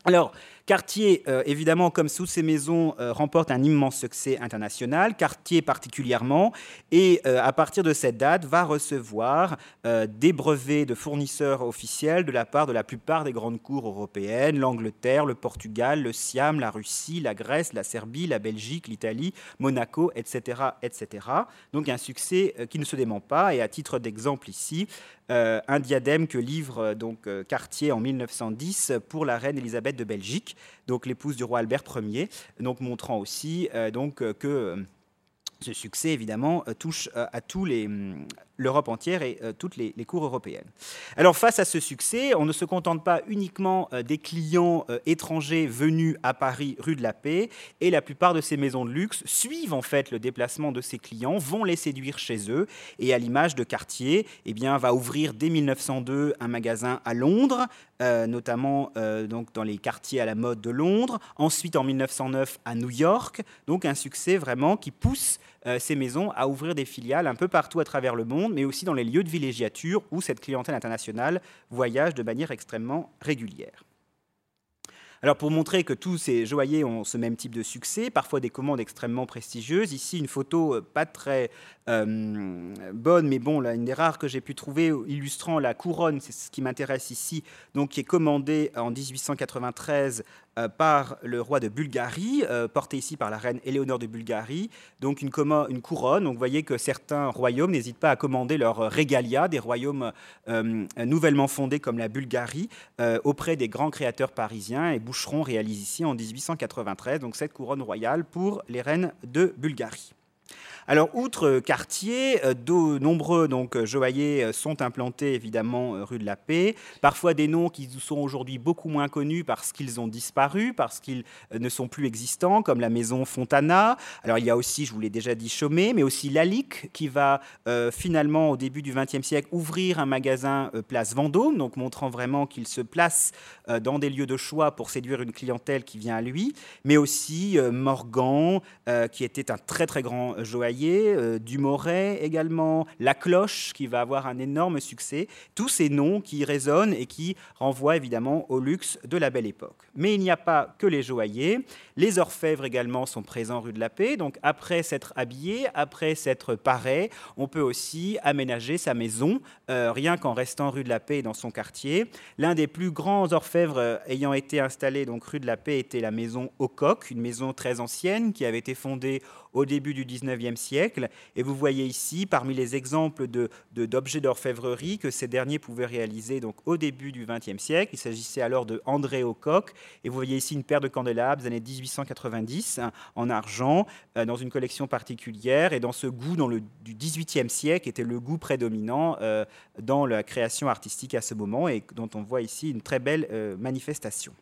Alors, Cartier, euh, évidemment, comme toutes ces maisons, euh, remporte un immense succès international, Cartier particulièrement, et euh, à partir de cette date, va recevoir des brevets de fournisseurs officiels de la part de la plupart des grandes cours européennes, l'Angleterre, le Portugal, le Siam, la Russie, la Grèce, la Serbie, la Belgique, l'Italie, Monaco, etc., etc. Donc un succès qui ne se dément pas, et à titre d'exemple ici, un diadème que livre donc Cartier en 1910 pour la reine Elisabeth de Belgique, donc l'épouse du roi Albert Ier, donc montrant aussi euh, donc, euh, que euh, ce succès, évidemment, touche à tous hum, l'Europe entière et toutes les, cours européennes. Alors face à ce succès, on ne se contente pas uniquement des clients étrangers venus à Paris rue de la Paix, et la plupart de ces maisons de luxe suivent en fait le déplacement de ces clients, vont les séduire chez eux, et à l'image de Cartier, eh bien, va ouvrir dès 1902 un magasin à Londres, notamment donc dans les quartiers à la mode de Londres, ensuite en 1909 à New York, donc un succès vraiment qui pousse ces maisons à ouvrir des filiales un peu partout à travers le monde mais aussi dans les lieux de villégiature où cette clientèle internationale voyage de manière extrêmement régulière. Alors pour montrer que tous ces joailliers ont ce même type de succès, parfois des commandes extrêmement prestigieuses, ici une photo euh, pas très euh, bonne, mais bon, là, une des rares que j'ai pu trouver illustrant la couronne, c'est ce qui m'intéresse ici, donc qui est commandée en 1893 euh, par le roi de Bulgarie, portée ici par la reine Éléonore de Bulgarie, donc une, couronne. Donc vous voyez que certains royaumes n'hésitent pas à commander leur régalia, des royaumes nouvellement fondés comme la Bulgarie, auprès des grands créateurs parisiens et Boucheron réalise ici en 1893, donc cette couronne royale pour les reines de Bulgarie. Alors, outre Cartier, euh, de nombreux donc, joailliers euh, sont implantés évidemment euh, rue de la Paix. Parfois des noms qui sont aujourd'hui beaucoup moins connus parce qu'ils ont disparu, parce qu'ils ne sont plus existants, comme la maison Fontana. Alors, il y a aussi, je vous l'ai déjà dit, Chaumet, mais aussi Lalique qui va finalement, au début du XXe siècle, ouvrir un magasin place Vendôme, donc montrant vraiment qu'il se place dans des lieux de choix pour séduire une clientèle qui vient à lui, mais aussi Morgan, qui était un très très grand joaillier euh, Dumoret également, La Cloche qui va avoir un énorme succès, tous ces noms qui résonnent et qui renvoient évidemment au luxe de la belle époque. Mais il n'y a pas que les joailliers, les orfèvres également sont présents rue de la Paix, donc après s'être habillé, après s'être paré, on peut aussi aménager sa maison, euh, rien qu'en restant rue de la Paix dans son quartier. L'un des plus grands orfèvres euh, ayant été installé donc rue de la Paix était la maison Au Coq, une maison très ancienne qui avait été fondée au début du 19e siècle. Et vous voyez ici, parmi les exemples d'objets de, d'orfèvrerie que ces derniers pouvaient réaliser donc, au début du 20e siècle, il s'agissait alors de André Aucoq. Et vous voyez ici une paire de candélabres années 1890 hein, en argent, euh, dans une collection particulière. Et dans ce goût dans le, du 18e siècle était le goût prédominant euh, dans la création artistique à ce moment et dont on voit ici une très belle euh, manifestation.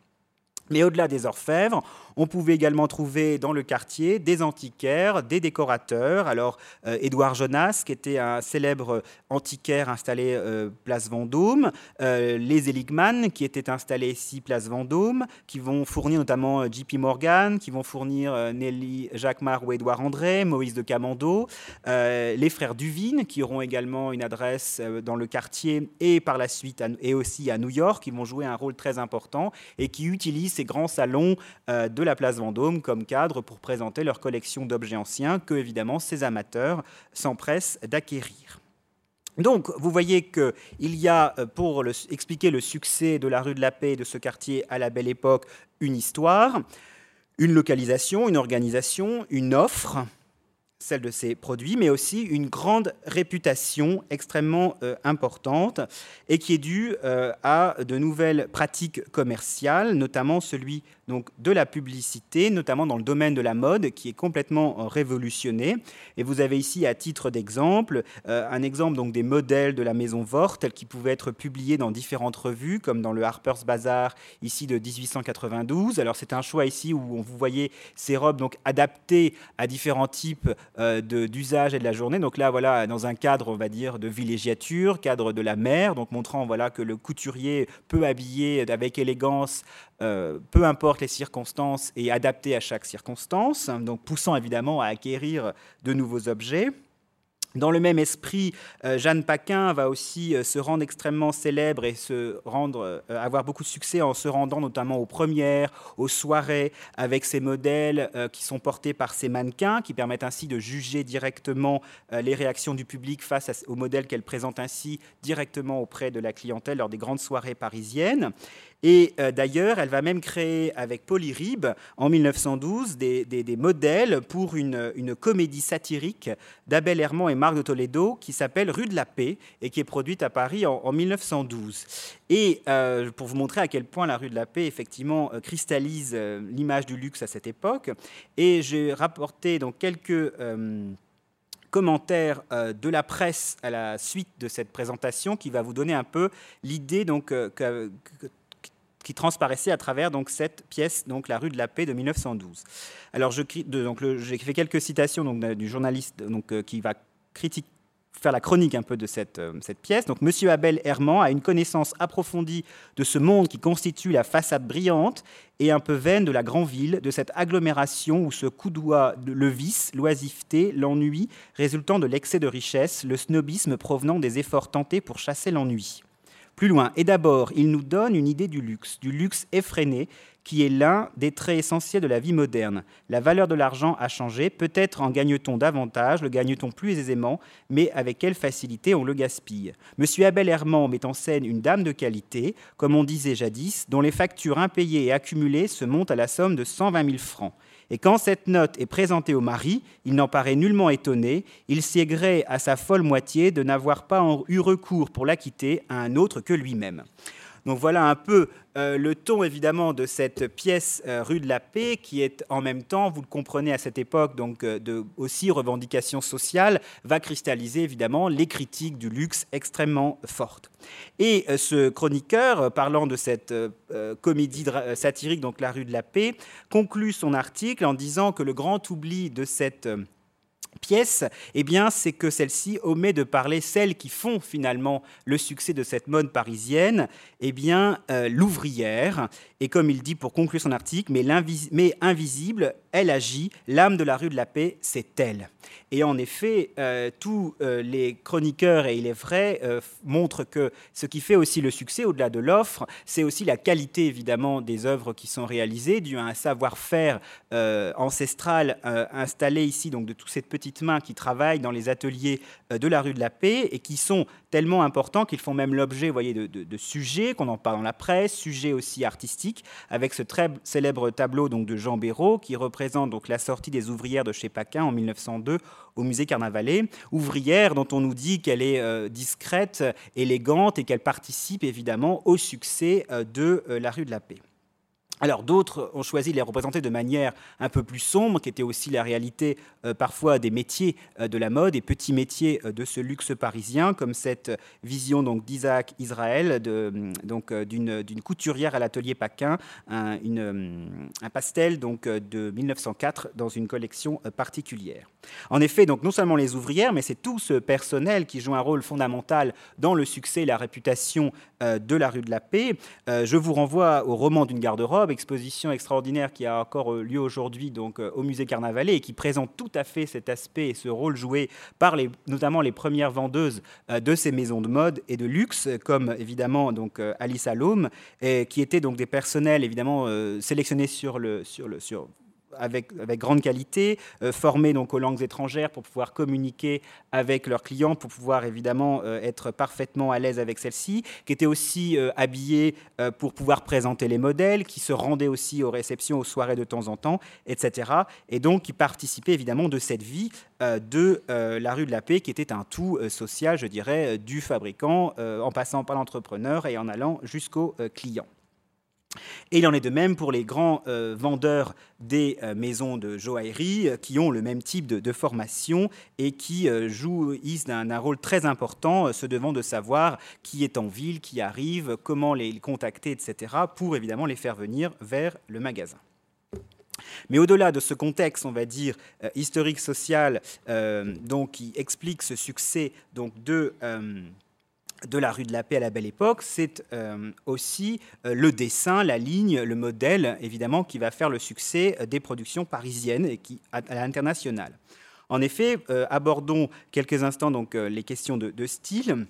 Mais au-delà des orfèvres, on pouvait également trouver dans le quartier des antiquaires, des décorateurs. Alors, euh, Édouard Jonas, qui était un célèbre antiquaire installé euh, place Vendôme, euh, les Eligman, qui étaient installés ici place Vendôme, qui vont fournir notamment JP Morgan, qui vont fournir Nelly Jacquemart ou Édouard André, Moïse de Camando, les frères Duvine, qui auront également une adresse dans le quartier et par la suite et aussi à New York, qui vont jouer un rôle très important et qui utilisent ces grands salons euh, de la place Vendôme comme cadre pour présenter leur collection d'objets anciens que, évidemment, ces amateurs s'empressent d'acquérir. Donc, vous voyez qu'il y a, euh, pour expliquer le succès de la rue de la Paix et de ce quartier à la belle époque, une histoire, une localisation, une organisation, une offre, celle de ces produits, mais aussi une grande réputation extrêmement euh, importante et qui est due euh, à de nouvelles pratiques commerciales, notamment celui donc de la publicité, notamment dans le domaine de la mode, qui est complètement euh, révolutionné. Et vous avez ici, à titre d'exemple, euh, un exemple donc des modèles de la maison Vort, tels qui pouvaient être publiés dans différentes revues, comme dans le Harper's Bazaar ici de 1892. Alors c'est un choix ici où vous voyez ces robes donc adaptées à différents types euh, d'usage et de la journée. Donc là, voilà, dans un cadre, on va dire, de villégiature, cadre de la mer, donc montrant voilà que le couturier peut habiller avec élégance euh, peu importe les circonstances et adapté à chaque circonstance, donc poussant évidemment à acquérir de nouveaux objets. Dans le même esprit, euh, Jeanne Paquin va aussi euh, se rendre extrêmement célèbre et se rendre, euh, avoir beaucoup de succès en se rendant notamment aux premières, aux soirées, avec ses modèles qui sont portés par ses mannequins, qui permettent ainsi de juger directement les réactions du public face aux modèles qu'elle présente ainsi directement auprès de la clientèle lors des grandes soirées parisiennes. Et d'ailleurs, elle va même créer avec Polyrib en 1912 des, modèles pour une, comédie satirique d'Abel Herman et Marc de Toledo qui s'appelle Rue de la Paix et qui est produite à Paris en, 1912. Et euh, pour vous montrer à quel point la rue de la Paix, effectivement, euh, cristallise euh, l'image du luxe à cette époque, et j'ai rapporté donc quelques commentaires de la presse à la suite de cette présentation qui va vous donner un peu l'idée donc qui transparaissait à travers donc cette pièce, donc la rue de la Paix de 1912. Alors j'ai fait quelques citations donc du journaliste donc qui va critique faire la chronique un peu de cette, euh, cette pièce. Donc, Monsieur Abel Herman a une connaissance approfondie de ce monde qui constitue la façade brillante et un peu vaine de la grande ville, de cette agglomération où se coudoie le vice, l'oisiveté, l'ennui, résultant de l'excès de richesse, le snobisme provenant des efforts tentés pour chasser l'ennui. Plus loin, et d'abord, il nous donne une idée du luxe, du luxe effréné, qui est l'un des traits essentiels de la vie moderne. La valeur de l'argent a changé, peut-être en gagne-t-on davantage, le gagne-t-on plus aisément, mais avec quelle facilité on le gaspille. Monsieur Abel Herman met en scène une dame de qualité, comme on disait jadis, dont les factures impayées et accumulées se montent à la somme de 120 000 francs. Et quand cette note est présentée au mari, il n'en paraît nullement étonné, il s'y à sa folle moitié de n'avoir pas eu recours pour l'acquitter à un autre que lui-même. Donc voilà un peu euh, le ton évidemment de cette pièce euh, rue de la Paix qui est en même temps, vous le comprenez à cette époque, donc euh, aussi revendication sociale, va cristalliser évidemment les critiques du luxe extrêmement fortes. Et ce chroniqueur, parlant de cette comédie satirique, donc La rue de la Paix, conclut son article en disant que le grand oubli de cette pièce, eh bien, c'est que celle-ci omet de parler celles qui font finalement le succès de cette mode parisienne, eh bien, euh, l'ouvrière. Et comme il dit pour conclure son article, mais, mais invisible, elle agit, l'âme de la rue de la paix, c'est elle. Et en effet, euh, tous euh, les chroniqueurs, et il est vrai, montrent que ce qui fait aussi le succès, au-delà de l'offre, c'est aussi la qualité évidemment des œuvres qui sont réalisées, dû à un savoir-faire ancestral installé ici, donc de toute cette petite mains qui travaillent dans les ateliers euh, de la rue de la Paix et qui sont tellement importants qu'ils font même l'objet voyez, de, sujets, qu'on en parle dans la presse, sujets aussi artistiques, avec ce très célèbre tableau donc, de Jean Béraud qui représente donc, la sortie des ouvrières de chez Paquin en 1902 au musée Carnavalet. Ouvrière dont on nous dit qu'elle est euh, discrète, élégante et qu'elle participe évidemment au succès euh, de la rue de la Paix. Alors d'autres ont choisi de les représenter de manière un peu plus sombre, qui était aussi la réalité euh, parfois des métiers euh, de la mode et petits métiers euh, de ce luxe parisien, comme cette vision donc d'Isaac Israël, de, donc d'une, couturière à l'atelier Paquin, un, un pastel donc de 1904 dans une collection particulière. En effet, donc non seulement les ouvrières, mais c'est tout ce personnel qui joue un rôle fondamental dans le succès et la réputation de la rue de la Paix. Je vous renvoie au roman d'une garde-robe exposition extraordinaire qui a encore euh, lieu aujourd'hui donc euh, au musée Carnavalet et qui présente tout à fait cet aspect et ce rôle joué par les, notamment les premières vendeuses euh, de ces maisons de mode et de luxe, comme évidemment donc Alice Alom, et qui étaient donc des personnels évidemment sélectionnés sur le sur le sur avec, grande qualité, euh, formés donc aux langues étrangères pour pouvoir communiquer avec leurs clients, pour pouvoir évidemment euh, être parfaitement à l'aise avec celles-ci, qui étaient aussi euh, habillés pour pouvoir présenter les modèles, qui se rendaient aussi aux réceptions, aux soirées de temps en temps, etc. Et donc qui participaient évidemment de cette vie de la rue de la Paix, qui était un tout social, je dirais, du fabricant, en passant par l'entrepreneur et en allant jusqu'au client. Et il en est de même pour les grands euh, vendeurs des euh, maisons de joaillerie euh, qui ont le même type de, formation et qui jouissent d'un rôle très important, se devant de savoir qui est en ville, qui arrive, comment les contacter, etc., pour évidemment les faire venir vers le magasin. Mais au-delà de ce contexte, on va dire, historique, social, donc, qui explique ce succès donc, de de la rue de la Paix à la Belle Époque, c'est euh, aussi euh, le dessin, la ligne, le modèle, évidemment, qui va faire le succès euh, des productions parisiennes et qui, à, l'international. En effet, abordons quelques instants donc, les questions de, de style.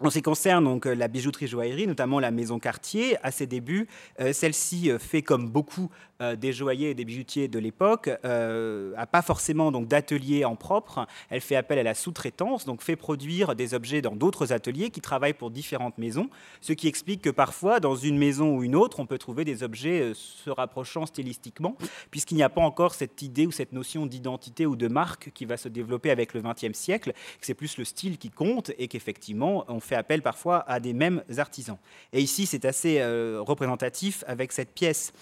En ce qui concerne donc la bijouterie joaillerie, notamment la maison Cartier, à ses débuts, celle-ci fait comme beaucoup euh, des joailliers et des bijoutiers de l'époque, euh, pas forcément donc d'atelier en propre. Elle fait appel à la sous-traitance, donc fait produire des objets dans d'autres ateliers qui travaillent pour différentes maisons, ce qui explique que parfois, dans une maison ou une autre, on peut trouver des objets euh, se rapprochant stylistiquement, puisqu'il n'y a pas encore cette idée ou cette notion d'identité ou de marque qui va se développer avec le XXe siècle, que c'est plus le style qui compte et qu'effectivement, on fait appel parfois à des mêmes artisans. Et ici, c'est assez représentatif avec cette pièce.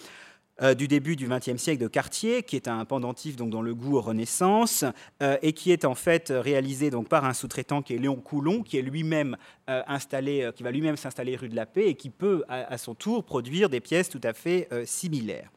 Euh, du début du XXe siècle de Cartier, qui est un pendentif donc, dans le goût Renaissance, euh, et qui est en fait réalisé donc, par un sous-traitant qui est Léon Coulon, qui est lui-même euh, installé, qui va lui-même s'installer rue de la Paix et qui peut à, son tour produire des pièces tout à fait similaires.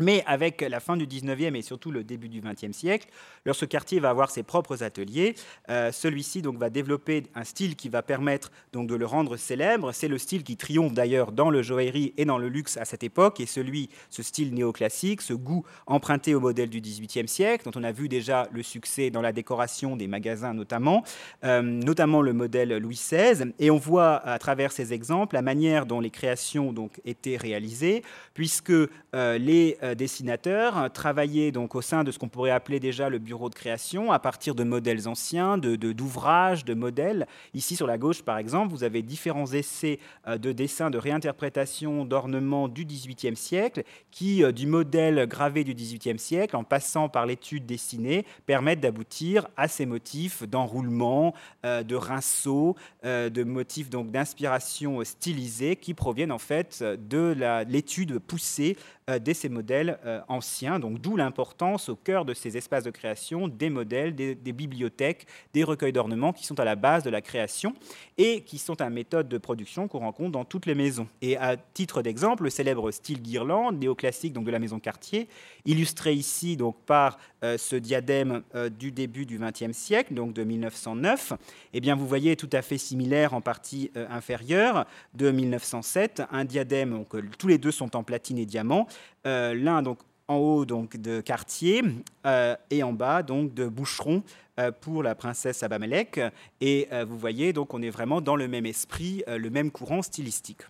Mais avec la fin du 19e et surtout le début du 20e siècle, lorsque Cartier va avoir ses propres ateliers, euh, celui-ci donc va développer un style qui va permettre donc de le rendre célèbre. C'est le style qui triomphe d'ailleurs dans le joaillerie et dans le luxe à cette époque, et celui, ce style néoclassique, ce goût emprunté au modèle du 18e siècle, dont on a vu déjà le succès dans la décoration des magasins notamment, euh, notamment le modèle Louis XVI. Et on voit à travers ces exemples la manière dont les créations donc étaient réalisées, puisque euh, les dessinateurs travaillaient donc au sein de ce qu'on pourrait appeler déjà le bureau de création à partir de modèles anciens, de, d'ouvrages, de, modèles. Ici sur la gauche par exemple, vous avez différents essais euh, de dessins, de réinterprétation, d'ornements du XVIIIe siècle qui, du modèle gravé du XVIIIe siècle, en passant par l'étude dessinée, permettent d'aboutir à ces motifs d'enroulement, de rinceaux, de motifs d'inspiration stylisée qui proviennent en fait de l'étude poussée euh, de ces modèles euh, anciens, donc d'où l'importance au cœur de ces espaces de création des modèles, des, bibliothèques, des recueils d'ornements qui sont à la base de la création et qui sont une méthode de production qu'on rencontre dans toutes les maisons. Et à titre d'exemple, le célèbre style guirlande, néoclassique donc de la maison Cartier, illustré ici donc par euh, ce diadème du début du XXe siècle, donc de 1909, eh bien vous voyez tout à fait similaire en partie inférieure de 1907, un diadème, donc tous les deux sont en platine et diamant, euh, l'un donc en haut donc de Cartier euh, et en bas donc de Boucheron euh, pour la princesse Abamelech. Et vous voyez donc on est vraiment dans le même esprit, le même courant stylistique.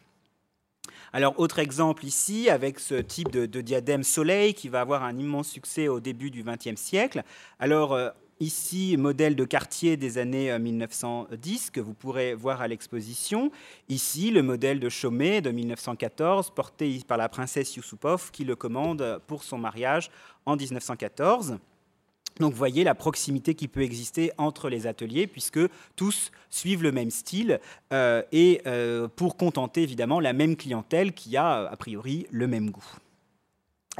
Alors, autre exemple ici, avec ce type de, diadème soleil qui va avoir un immense succès au début du XXe siècle. Alors, Ici, modèle de quartier des années 1910 euh, que vous pourrez voir à l'exposition. Ici, le modèle de Chaumet de 1914 porté par la princesse Yusupov qui le commande pour son mariage en 1914. Donc vous voyez la proximité qui peut exister entre les ateliers puisque tous suivent le même style euh, et euh, pour contenter évidemment la même clientèle qui a a priori le même goût.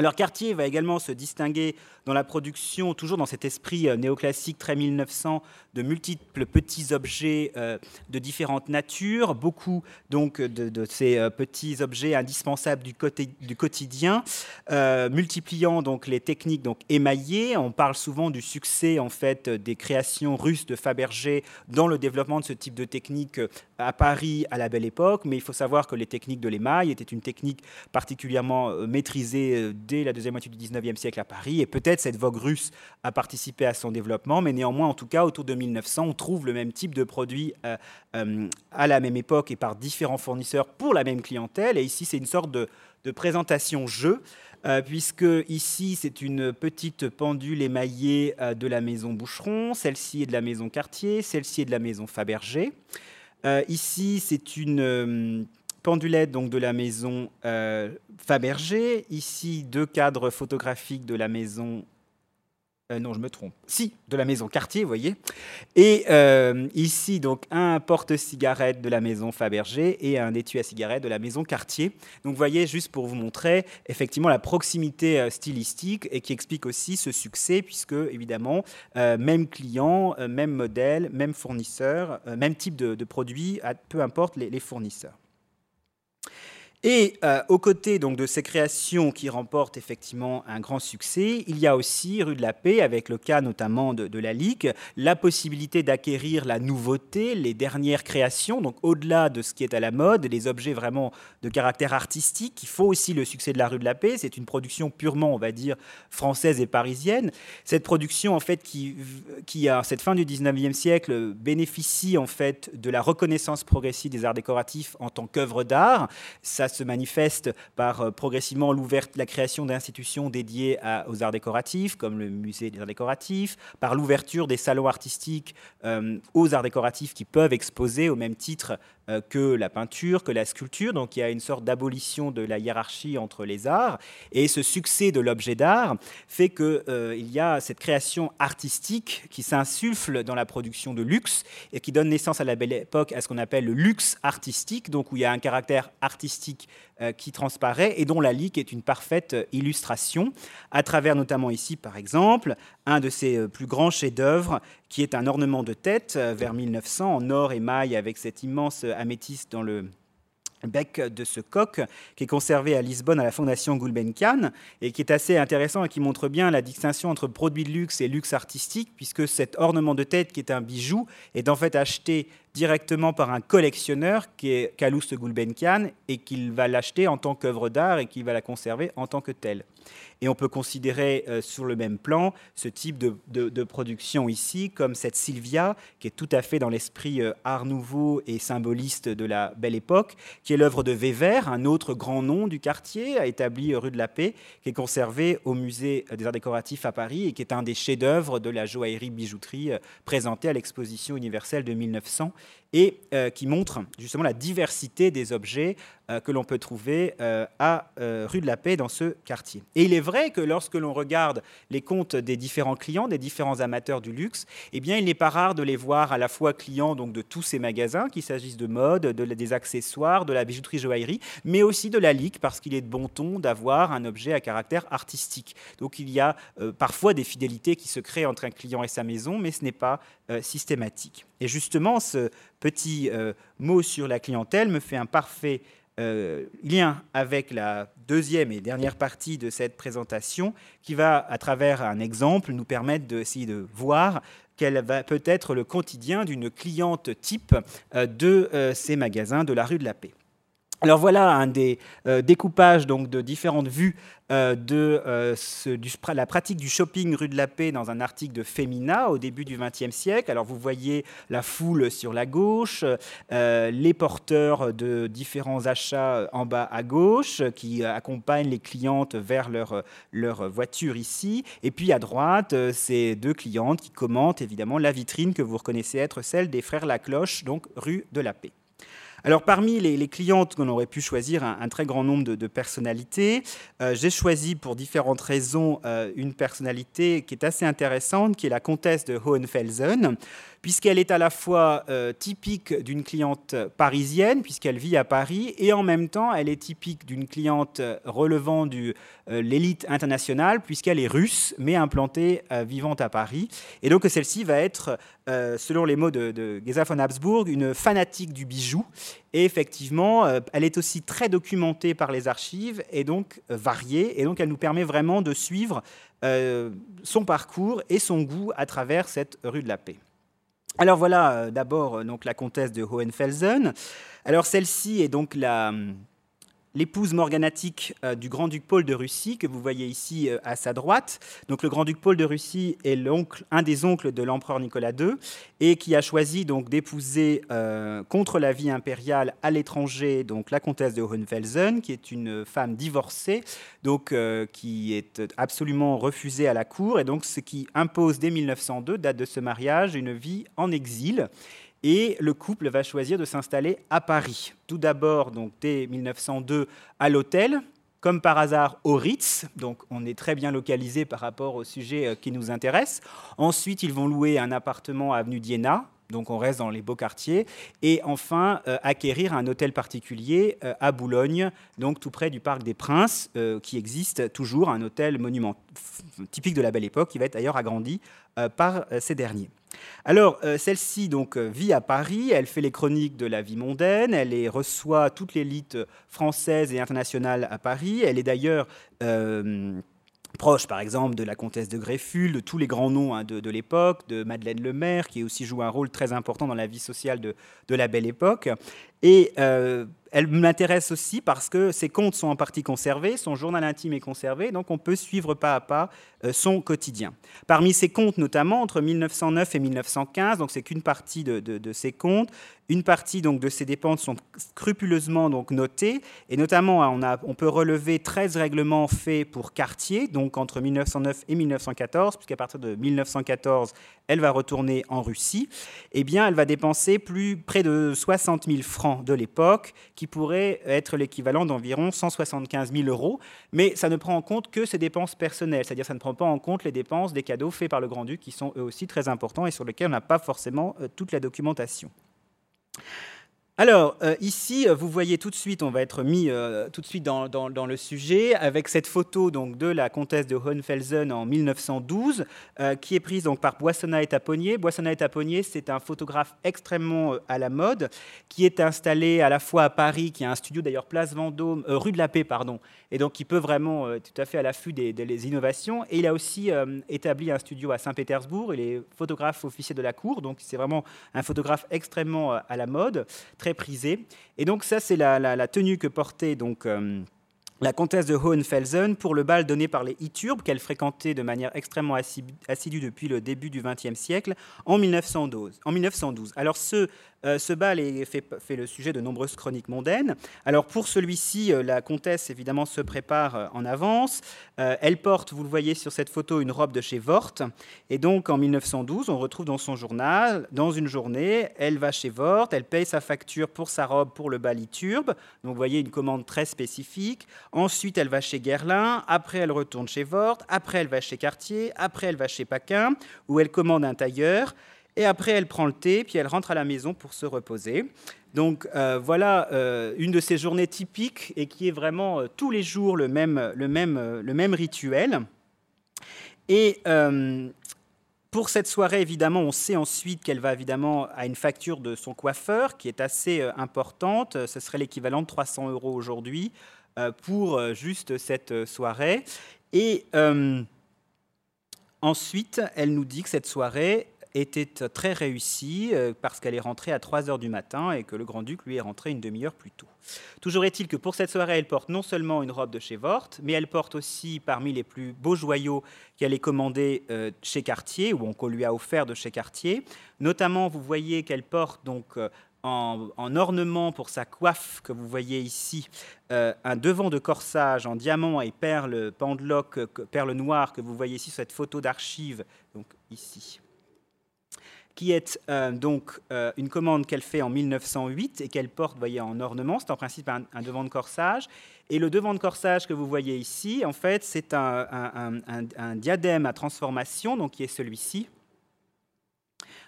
Alors Cartier va également se distinguer dans la production, toujours dans cet esprit euh, néoclassique très 1900, de multiples petits objets euh, de différentes natures, beaucoup donc de, ces euh, petits objets indispensables du, du quotidien, multipliant donc les techniques donc émaillées. On parle souvent du succès en fait des créations russes de Fabergé dans le développement de ce type de technique à Paris à la belle époque, mais il faut savoir que les techniques de l'émail étaient une technique particulièrement maîtrisée la deuxième moitié du 19e siècle à Paris, et peut-être cette vogue russe a participé à son développement, mais néanmoins, en tout cas, autour de 1900, on trouve le même type de produit euh, euh, à la même époque et par différents fournisseurs pour la même clientèle. Et ici, c'est une sorte de, présentation jeu. Euh, puisque ici c'est une petite pendule émaillée de la maison Boucheron, celle-ci est de la maison Cartier, celle-ci est de la maison Fabergé. ici c'est une pendulette donc de la maison Fabergé, ici deux cadres photographiques de la maison euh, non, je me trompe. Si, de la maison Cartier, vous voyez. Et euh, ici, donc, un porte-cigarette de la maison Fabergé et un étui à cigarette de la maison Cartier. Donc, vous voyez, juste pour vous montrer effectivement la proximité euh, stylistique et qui explique aussi ce succès, puisque, évidemment, même client, même modèle, même fournisseur, même type de, produit, peu importe les fournisseurs. Et euh, aux côtés donc, de ces créations qui remportent effectivement un grand succès, il y a aussi, rue de la Paix, avec le cas notamment de, la Ligue, la possibilité d'acquérir la nouveauté, les dernières créations, donc au-delà de ce qui est à la mode, les objets vraiment de caractère artistique. Il faut aussi le succès de la rue de la Paix. C'est une production purement, on va dire, française et parisienne. Cette production, en fait, qui, qui à cette fin du 19e siècle, bénéficie en fait de la reconnaissance progressive des arts décoratifs en tant qu'œuvre d'art. Ça se manifeste par euh, progressivement la création d'institutions dédiées aux arts décoratifs, comme le musée des arts décoratifs, par l'ouverture des salons artistiques euh, aux arts décoratifs qui peuvent exposer au même titre euh, que la peinture, que la sculpture. Donc il y a une sorte d'abolition de la hiérarchie entre les arts. Et ce succès de l'objet d'art fait qu'il y a cette création artistique qui s'insuffle dans la production de luxe et qui donne naissance à la belle époque à ce qu'on appelle le luxe artistique, donc où il y a un caractère artistique euh, qui transparaît et dont la lique est une parfaite illustration, à travers notamment ici, par exemple, un de ses euh, plus grands chefs-d'œuvre, qui est un ornement de tête euh, vers 1900 en or et maille avec cette immense améthyste dans le, bec de ce coq qui est conservé à Lisbonne à la Fondation Gulbenkian et qui est assez intéressant et qui montre bien la distinction entre produit de luxe et luxe artistique puisque cet ornement de tête qui est un bijou est en fait acheté directement par un collectionneur qui est Calouste Gulbenkian et qu'il va l'acheter en tant qu'œuvre d'art et qui va la conserver en tant que telle. Et on peut considérer euh, sur le même plan ce type de, production ici, comme cette Sylvia, qui est tout à fait dans l'esprit euh, art nouveau et symboliste de la Belle Époque, qui est l'œuvre de Weber, un autre grand nom du quartier, établi rue de la Paix, qui est conservé au musée des arts décoratifs à Paris et qui est un des chefs-d'œuvre de la joaillerie-bijouterie euh, présentée à l'exposition universelle de 1900 et euh, qui montre justement la diversité des objets euh, que l'on peut trouver euh, à rue de la Paix dans ce quartier. Et il est vrai que lorsque l'on regarde les comptes des différents clients, des différents amateurs du luxe, eh bien, il n'est pas rare de les voir à la fois clients donc, de tous ces magasins, qu'il s'agisse de mode, de, des accessoires, de la bijouterie joaillerie, mais aussi de la ligue, parce qu'il est de bon ton d'avoir un objet à caractère artistique. Donc il y a parfois des fidélités qui se créent entre un client et sa maison, mais ce n'est pas systématique. Et justement, ce petit euh, mot sur la clientèle me fait un parfait euh, lien avec la deuxième et dernière partie de cette présentation qui va, à travers un exemple, nous permettre d'essayer de voir quel va peut être le quotidien d'une cliente type euh, de ces magasins de la rue de la Paix. Alors voilà un des découpages donc, de différentes vues euh, de euh, la pratique du shopping rue de la Paix dans un article de Femina au début du XXe siècle. Alors vous voyez la foule sur la gauche, euh, les porteurs de différents achats en bas à gauche qui accompagnent les clientes vers leur, leur voiture ici. Et puis à droite, ces deux clientes qui commentent évidemment la vitrine que vous reconnaissez être celle des frères Lacloche, donc rue de la Paix. Alors parmi les, clientes qu'on aurait pu choisir un, très grand nombre de, personnalités, euh, j'ai choisi pour différentes raisons euh, une personnalité qui est assez intéressante, qui est la comtesse de Hohenfelsen puisqu'elle est à la fois euh, typique d'une cliente parisienne, puisqu'elle vit à Paris, et en même temps, elle est typique d'une cliente relevant de euh, l'élite internationale, puisqu'elle est russe, mais implantée, euh, vivante à Paris. Et donc, celle-ci va être, selon les mots de, de von Habsburg, une fanatique du bijou. Et effectivement, elle est aussi très documentée par les archives et donc variée. Et donc, elle nous permet vraiment de suivre son parcours et son goût à travers cette rue de la Paix. Alors voilà euh, d'abord euh, donc la comtesse de Hohenfelsen. Alors celle-ci est donc la, l'épouse morganatique euh, du grand-duc Paul de Russie, que vous voyez ici euh, à sa droite. Donc, le grand-duc Paul de Russie est un des oncles de l'empereur Nicolas II et qui a choisi donc d'épouser euh, contre la vie impériale à l'étranger donc la comtesse de Hohenfelsen, qui est une femme divorcée, donc qui est absolument refusée à la cour et donc ce qui impose dès 1902, date de ce mariage, une vie en exil. Et le couple va choisir de s'installer à Paris. Tout d'abord, donc dès 1902, à l'hôtel, comme par hasard au Ritz, donc on est très bien localisé par rapport au sujet euh, qui nous intéresse. Ensuite, ils vont louer un appartement à avenue d'Iéna, donc on reste dans les beaux quartiers. Et enfin, euh, acquérir un hôtel particulier euh, à Boulogne, donc tout près du Parc des Princes, qui existe toujours, un hôtel monument typique de la Belle Époque, qui va être d'ailleurs agrandi par ces derniers. Alors, euh, celle-ci donc euh, vit à Paris, elle fait les chroniques de la vie mondaine, elle les reçoit toute l'élite française et internationale à Paris. Elle est d'ailleurs euh, proche, par exemple, de la comtesse de Grefful, de tous les grands noms hein, de, l'époque, de Madeleine Lemaire, qui aussi joue un rôle très important dans la vie sociale de, la Belle Époque. Et elle m'intéresse aussi parce que ses comptes sont en partie conservés, son journal intime est conservé, donc on peut suivre pas à pas euh, son quotidien. Parmi ses comptes, notamment entre 1909 et 1915, donc c'est qu'une partie de, ses comptes, une partie donc de ses dépenses sont scrupuleusement donc notées, et notamment on, a, on peut relever 13 règlements faits pour Cartier, donc entre 1909 et 1914, puisqu'à partir de 1914, elle va retourner en Russie. Eh bien, elle va dépenser plus près de 60 000 francs de l'époque qui pourrait être l'équivalent d'environ 175 000 euros, mais ça ne prend en compte que ses dépenses personnelles, c'est-à-dire ça ne prend pas en compte les dépenses des cadeaux faits par le Grand-Duc, qui sont eux aussi très importants et sur lesquels on n'a pas forcément euh, toute la documentation. Alors, euh, ici, euh, vous voyez tout de suite, on va être mis euh, tout de suite dans, le sujet, avec cette photo donc, de la comtesse de Hohenfelsen en 1912, qui est prise donc, par Boissonnat et Taponnier. Boissonnat et Taponnier, c'est un photographe extrêmement à la mode, qui est installé à la fois à Paris, qui a un studio d'ailleurs place Vendôme, rue de la Paix, pardon, et donc qui peut vraiment tout à fait à l'affût des, des, innovations. Et il a aussi établi un studio à Saint-Pétersbourg, il est photographe officier de la cour, donc c'est vraiment un photographe extrêmement à la mode, très prisé. Et donc ça, c'est la, tenue que portait donc euh, la comtesse de Hohenfelsen pour le bal donné par les Iturbes qu'elle fréquentait de manière extrêmement assidue depuis le début du XXe siècle en 1912. En 1912. Alors ce euh, ce bal est fait, fait, le sujet de nombreuses chroniques mondaines. Alors pour celui-ci, euh, la comtesse évidemment se prépare euh, en avance. elle porte, vous le voyez sur cette photo, une robe de chez Vort. Et donc en 1912, on retrouve dans son journal, dans une journée, elle va chez Vort, elle paye sa facture pour sa robe pour le bal Iturbe. Donc vous voyez une commande très spécifique. Ensuite, elle va chez Guerlain. Après, elle retourne chez Vort. Après, elle va chez Cartier. Après, elle va chez Paquin, où elle commande un tailleur. Et après, elle prend le thé, puis elle rentre à la maison pour se reposer. Donc euh, voilà euh, une de ces journées typiques et qui est vraiment euh, tous les jours le même, le même, le même rituel. Et pour cette soirée, évidemment, on sait ensuite qu'elle va évidemment à une facture de son coiffeur qui est assez importante. Ce serait l'équivalent de 300 euros aujourd'hui pour juste cette soirée. Et ensuite, elle nous dit que cette soirée, était très réussie euh, parce qu'elle est rentrée à 3 heures du matin et que le grand-duc lui est rentré une demi-heure plus tôt. Toujours est-il que pour cette soirée, elle porte non seulement une robe de chez Vort, mais elle porte aussi parmi les plus beaux joyaux qu'elle ait commandés euh, chez Cartier ou qu'on lui a offert de chez Cartier. Notamment, vous voyez qu'elle porte donc euh, en, ornement pour sa coiffe que vous voyez ici, un devant de corsage en diamant et perles pendeloques, perles noires que vous voyez ici sur cette photo d'archive, donc ici qui est euh, donc euh, une commande qu'elle fait en 1908 et qu'elle porte, voyez, en ornement. C'est en principe un, devant de corsage. Et le devant de corsage que vous voyez ici, en fait, c'est un, diadème à transformation, donc qui est celui-ci.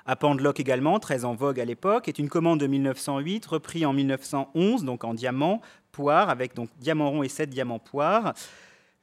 À pendeloque également, très en vogue à l'époque, est une commande de 1908, repris en 1911, donc en diamant, poire, avec donc diamant rond et 7 diamants poire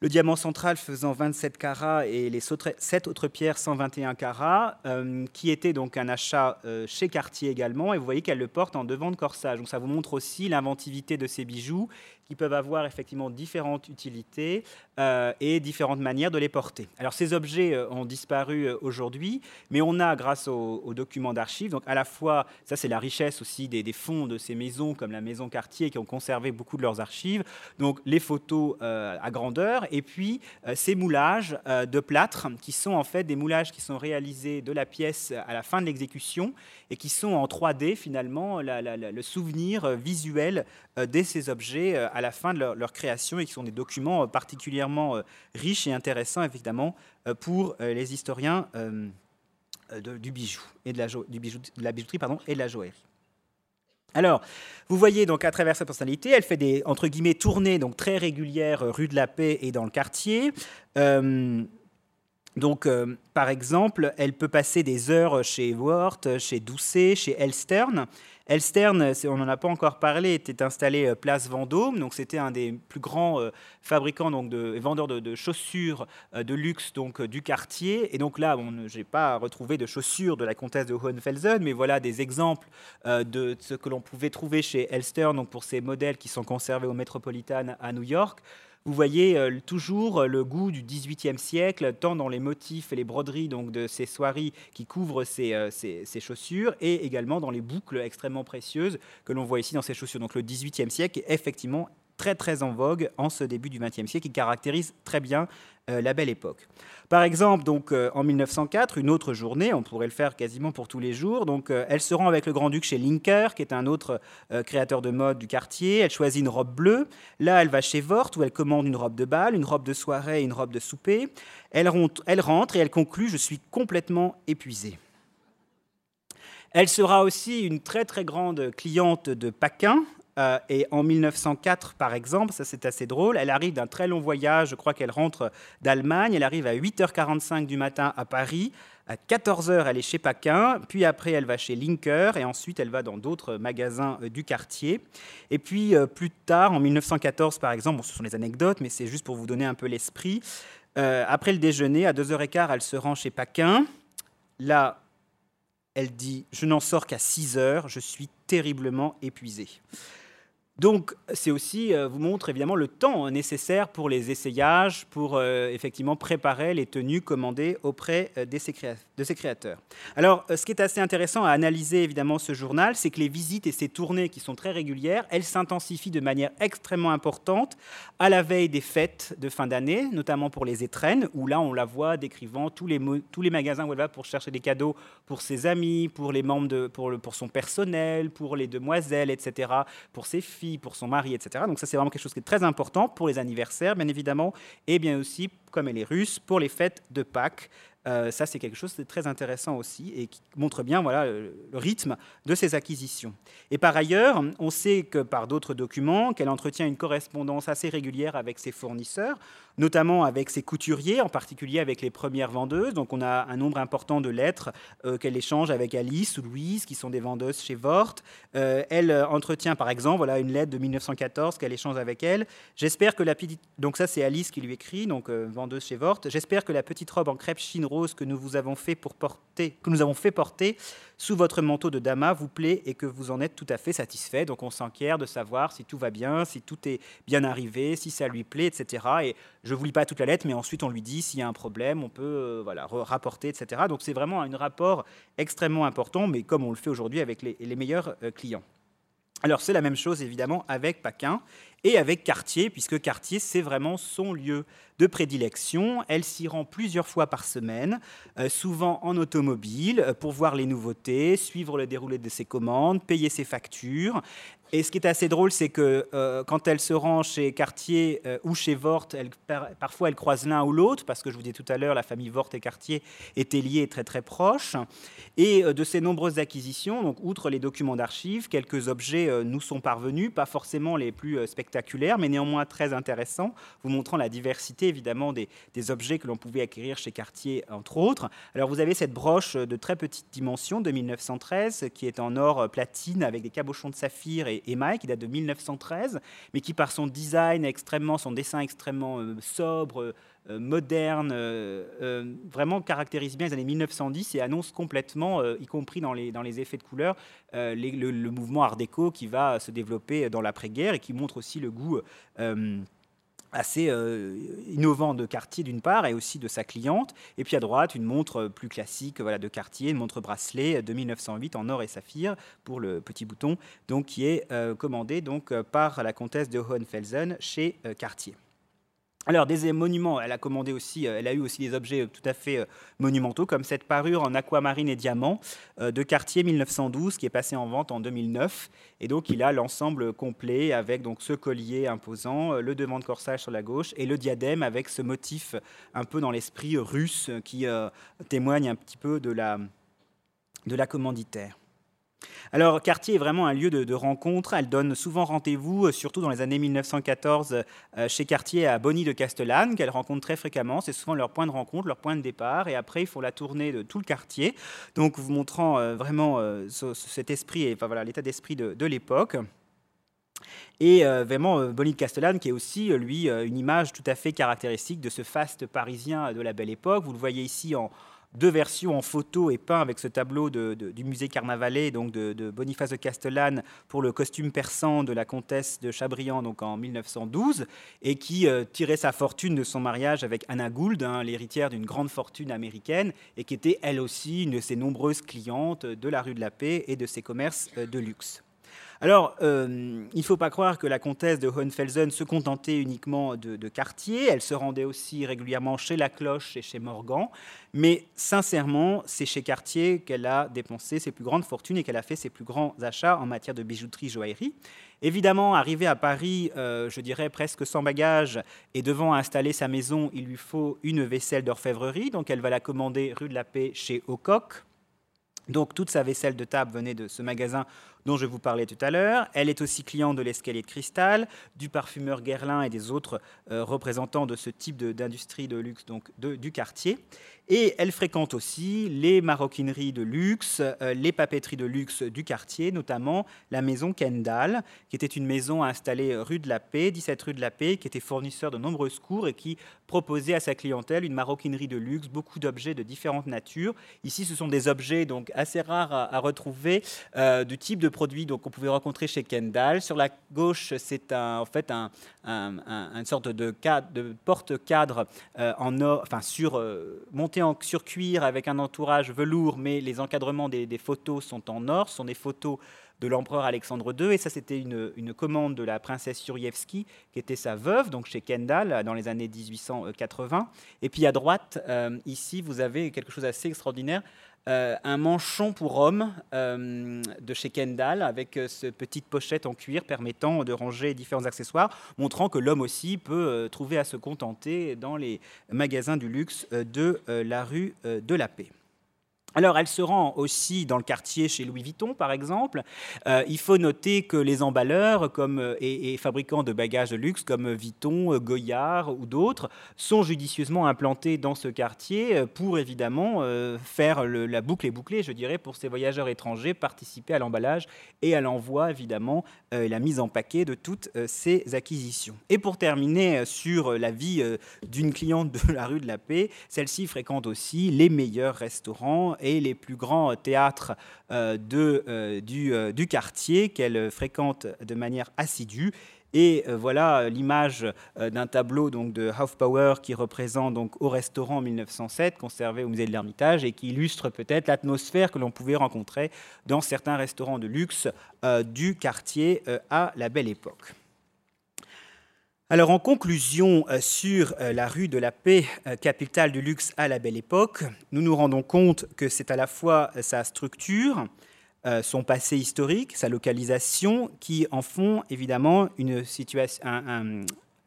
le diamant central faisant 27 carats et les sept autres pierres 121 carats, euh, qui était donc un achat euh, chez Cartier également. Et vous voyez qu'elle le porte en devant de corsage. Donc ça vous montre aussi l'inventivité de ces bijoux qui peuvent avoir effectivement différentes utilités euh, et différentes manières de les porter. Alors ces objets euh, ont disparu euh, aujourd'hui, mais on a, grâce aux, documents d'archives, donc à la fois, ça c'est la richesse aussi des, fonds de ces maisons comme la maison Cartier qui ont conservé beaucoup de leurs archives, donc les photos à grandeur, et puis ces moulages de plâtre qui sont en fait des moulages qui sont réalisés de la pièce à la fin de l'exécution et qui sont en 3D finalement le souvenir visuel de ces objets à la fin de leur, création et qui sont des documents euh, particulièrement euh, riches et intéressants, évidemment, euh, pour les historiens du bijou et de la, du de bijouterie pardon, et de la joaillerie. Alors, vous voyez donc à travers sa personnalité, elle fait des entre guillemets tournées donc très régulières rue de la Paix et dans le quartier. Donc, par exemple, elle peut passer des heures chez Wort, chez Doucet, chez Elstern. Elstern, on n'en a pas encore parlé, était installé euh, place Vendôme. Donc c'était un des plus grands euh, fabricants donc de vendeurs de, chaussures euh, de luxe donc du quartier. Et donc là, je n'ai pas retrouvé de chaussures de la comtesse de Hohenfelsen, mais voilà des exemples de ce que l'on pouvait trouver chez Elstern donc pour ces modèles qui sont conservés au Metropolitan à New York vous voyez euh, toujours euh, le goût du XVIIIe siècle, tant dans les motifs et les broderies donc, de ces soieries qui couvrent ces, euh, ces, chaussures, et également dans les boucles extrêmement précieuses que l'on voit ici dans ces chaussures. Donc le XVIIIe siècle est effectivement très très en vogue en ce début du XXe siècle, qui caractérise très bien euh, la belle époque. Par exemple, donc euh, en 1904, une autre journée, on pourrait le faire quasiment pour tous les jours. Donc, euh, elle se rend avec le grand-duc chez Linker, qui est un autre créateur de mode du quartier. Elle choisit une robe bleue. Là, elle va chez Vort, où elle commande une robe de bal, une robe de soirée une robe de souper. Elle, elle rentre et elle conclut Je suis complètement épuisée. Elle sera aussi une très très grande cliente de Paquin, euh, et en 1904, par exemple, ça c'est assez drôle, elle arrive d'un très long voyage, je crois qu'elle rentre d'Allemagne, elle arrive à 8h45 du matin à Paris, À 14h, elle est chez Paquin, puis après, elle va chez Linker, et ensuite, elle va dans d'autres magasins du quartier. Et puis, plus tard, en 1914, par exemple, ce sont des anecdotes, mais c'est juste pour vous donner un peu l'esprit, après le déjeuner, à 2h15, elle se rend chez Paquin. Là, elle dit Je n'en sors qu'à 6 heures, je suis terriblement épuisée. Donc, c'est aussi, euh, vous montre évidemment le temps nécessaire pour les essayages, pour euh, effectivement préparer les tenues commandées auprès euh, de ses créateurs. Alors, ce qui est assez intéressant à analyser évidemment ce journal, c'est que les visites et ces tournées qui sont très régulières, elles s'intensifient de manière extrêmement importante à la veille des fêtes de fin d'année, notamment pour les étrennes, où là, on la voit décrivant tous les, tous les magasins où elle va pour chercher des cadeaux pour ses amis, pour les membres de, pour, le, pour son personnel, pour les demoiselles, etc., pour ses filles pour son mari, etc. Donc ça, c'est vraiment quelque chose qui est très important pour les anniversaires, bien évidemment, et bien aussi, comme elle est russe, pour les fêtes de Pâques. Euh, ça, c'est quelque chose de très intéressant aussi et qui montre bien voilà, le, rythme de ces acquisitions. Et par ailleurs, on sait que par d'autres documents, qu'elle entretient une correspondance assez régulière avec ses fournisseurs, notamment avec ses couturiers, en particulier avec les premières vendeuses. Donc on a un nombre important de lettres euh, qu'elle échange avec Alice ou Louise, qui sont des vendeuses chez Vort. Euh, elle entretient par exemple voilà, une lettre de 1914 qu'elle échange avec elle. J'espère que la petite... Donc ça c'est Alice qui lui écrit, donc vendeuse chez Vort. J'espère que la petite robe en crêpe chine rose que nous vous avons fait pour porter, que nous avons fait porter sous votre manteau de dama vous plaît et que vous en êtes tout à fait satisfait. Donc on s'enquiert de savoir si tout va bien, si tout est bien arrivé, si ça lui plaît, etc. Et je vous lis pas toute la lettre, mais ensuite on lui dit s'il y a un problème, on peut euh, voilà rapporter, etc. Donc c'est vraiment un rapport extrêmement important, mais comme on le fait aujourd'hui avec les, meilleurs euh, clients. Alors c'est la même chose évidemment avec Paquin et avec Cartier, puisque Cartier, c'est vraiment son lieu de prédilection. Elle s'y rend plusieurs fois par semaine, euh, souvent en automobile, pour voir les nouveautés, suivre le déroulé de ses commandes, payer ses factures. Et ce qui est assez drôle, c'est que euh, quand elle se rend chez Cartier ou chez Vort, elle, parfois elle croise l'un ou l'autre, parce que je vous disais tout à l'heure, la famille Vort et Cartier étaient liées très très proches. Et de ces nombreuses acquisitions, donc outre les documents d'archives, quelques objets nous sont parvenus, pas forcément les plus spectaculaires, mais néanmoins très intéressants, vous montrant la diversité évidemment des, objets que l'on pouvait acquérir chez Cartier, entre autres. Alors vous avez cette broche de très petite dimension de 1913 qui est en or euh, platine avec des cabochons de saphir et émail qui date de 1913, mais qui par son design extrêmement, son dessin extrêmement euh, sobre, euh, moderne, vraiment caractérise bien les années 1910 et annonce complètement, y compris dans les, les effets de couleur, le, le, mouvement art déco qui va se développer dans l'après-guerre et qui montre aussi le goût assez euh, innovant de Cartier d'une part et aussi de sa cliente. Et puis à droite, une montre plus classique voilà, de Cartier, une montre bracelet de 1908 en or et saphir pour le petit bouton, donc qui est euh, commandée donc, par la comtesse de Hohenfelsen chez euh, Cartier. Alors, des monuments, elle a commandé aussi, euh, elle a eu aussi des objets euh, tout à fait euh, monumentaux, comme cette parure en aquamarine et diamant de Cartier 1912, qui est passée en vente en 2009. Et donc, il a l'ensemble complet avec donc ce collier imposant, le devant de corsage sur la gauche et le diadème avec ce motif un peu dans l'esprit russe qui témoigne un petit peu de la, de la commanditaire. Alors, Cartier est vraiment un lieu de, rencontre. Elle donne souvent rendez-vous, euh, surtout dans les années 1914, euh, chez Cartier à Bonny de Castellane, qu'elle rencontre très fréquemment. C'est souvent leur point de rencontre, leur point de départ. Et après, ils font la tournée de tout le quartier. Donc, vous montrant euh, vraiment cet esprit et enfin, voilà, l'état d'esprit de, l'époque. Et vraiment, Bonny de Castellane, qui est aussi, lui, une image tout à fait caractéristique de ce faste parisien de la belle époque. Vous le voyez ici en, deux versions en photo et peint avec ce tableau du musée Carnavalet, donc de, Boniface de Castellane, pour le costume persan de la comtesse de Chabriand, donc en 1912, et qui euh, tirait sa fortune de son mariage avec Anna Gould, hein, l'héritière d'une grande fortune américaine, et qui était elle aussi une de ses nombreuses clientes de la rue de la Paix et de ses commerces euh, de luxe. Alors, euh, il ne faut pas croire que la comtesse de Hohenfelsen se contentait uniquement de, de, Cartier. Elle se rendait aussi régulièrement chez La Cloche et chez Morgan. Mais sincèrement, c'est chez Cartier qu'elle a dépensé ses plus grandes fortunes et qu'elle a fait ses plus grands achats en matière de bijouterie, joaillerie. Évidemment, arrivée à Paris, euh, je dirais presque sans bagage, et devant installer sa maison, il lui faut une vaisselle d'orfèvrerie. Donc, elle va la commander rue de la Paix chez Aucoq. Donc toute sa vaisselle de table venait de ce magasin dont je vous parlais tout à l'heure. Elle est aussi cliente de l'escalier de cristal, du parfumeur Guerlain et des autres euh, représentants de ce type d'industrie de, luxe donc du quartier. Et elle fréquente aussi les maroquineries de luxe, euh, les papeteries de luxe du quartier, notamment la maison Kendall, qui était une maison installée rue de la Paix, 17 rue de la Paix, qui était fournisseur de nombreuses cours et qui proposait à sa clientèle une maroquinerie de luxe, beaucoup d'objets de différentes natures. Ici, ce sont des objets donc assez rares à, retrouver, euh, du type de produits donc on pouvait rencontrer chez Kendall. Sur la gauche, c'est en fait un, une sorte de, de porte-cadre euh, en or, enfin sur monté en, sur cuir avec un entourage velours, mais les encadrements des, photos sont en or. Ce sont des photos de l'empereur Alexandre II. Et ça, c'était une, commande de la princesse Yurievski, qui était sa veuve, donc chez Kendall, dans les années 1880. Et puis à droite, euh, ici, vous avez quelque chose d'assez extraordinaire. Euh, un manchon pour homme euh, de chez Kendall avec euh, cette petite pochette en cuir permettant de ranger différents accessoires, montrant que l'homme aussi peut trouver à se contenter dans les magasins du luxe de la rue de la Paix. Alors, elle se rend aussi dans le quartier chez Louis Vuitton, par exemple. Euh, il faut noter que les emballeurs comme, euh, et, fabricants de bagages de luxe comme Vuitton, euh, Goyard ou d'autres sont judicieusement implantés dans ce quartier pour évidemment faire la boucle et bouclée, je dirais, pour ces voyageurs étrangers, participer à l'emballage et à l'envoi, évidemment, et la mise en paquet de toutes ces acquisitions. Et pour terminer sur la vie d'une cliente de la rue de la Paix, celle-ci fréquente aussi les meilleurs restaurants et les plus grands théâtres euh, euh, du, euh, du, quartier qu'elle fréquente de manière assidue. Et voilà l'image d'un tableau donc, de Hofbauer qui représente donc, au restaurant en 1907, conservé au musée de l'Ermitage, et qui illustre peut-être l'atmosphère que l'on pouvait rencontrer dans certains restaurants de luxe du quartier à la belle époque. Alors en conclusion euh, sur euh, la rue de la Paix, euh, capitale du luxe à la belle époque, nous nous rendons compte que c'est à la fois sa structure, son passé historique, sa localisation, qui en font évidemment une situation,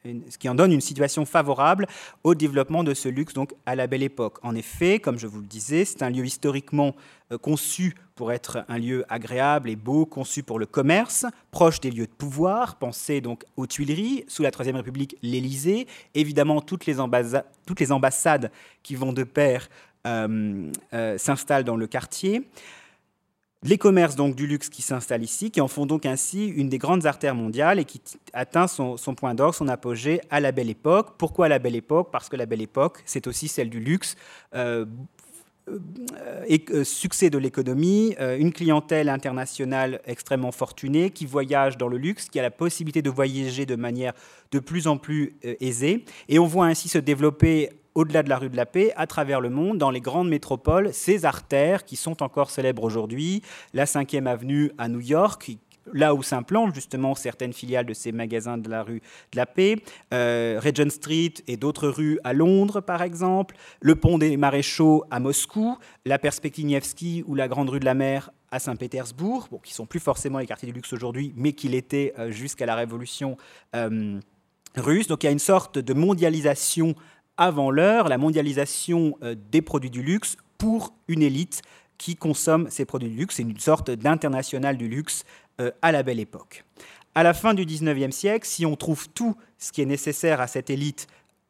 ce qui en donne une situation favorable au développement de ce luxe donc à la belle époque. En effet, comme je vous le disais, c'est un lieu historiquement euh, conçu pour être un lieu agréable et beau, conçu pour le commerce, proche des lieux de pouvoir. Pensez donc aux Tuileries, sous la Troisième République, l'Élysée, évidemment toutes les, ambassades qui vont de pair euh, euh, s'installent dans le quartier. Les commerces donc du luxe qui s'installent ici, qui en font donc ainsi une des grandes artères mondiales et qui atteint son, point d'or, son apogée à la Belle Époque. Pourquoi la Belle Époque? Parce que la Belle Époque, c'est aussi celle du luxe. Euh, euh, euh, succès de l'économie, une clientèle internationale extrêmement fortunée qui voyage dans le luxe, qui a la possibilité de voyager de manière de plus en plus aisée. Et on voit ainsi se développer au-delà de la rue de la Paix, à travers le monde, dans les grandes métropoles, ces artères qui sont encore célèbres aujourd'hui, la 5e avenue à New York, là où s'implantent justement certaines filiales de ces magasins de la rue de la Paix, euh, Regent Street et d'autres rues à Londres par exemple, le pont des Maréchaux à Moscou, la perspective Nevsky ou la grande rue de la Mer à Saint-Pétersbourg, bon, qui sont plus forcément les quartiers du luxe aujourd'hui, mais qui l'étaient euh, jusqu'à la Révolution euh, russe. Donc il y a une sorte de mondialisation avant l'heure la mondialisation euh, des produits du luxe pour une élite qui consomme ces produits du luxe. C'est une sorte d'international du luxe euh, à la belle époque. À la fin du 19e siècle, si on trouve tout ce qui est nécessaire à cette élite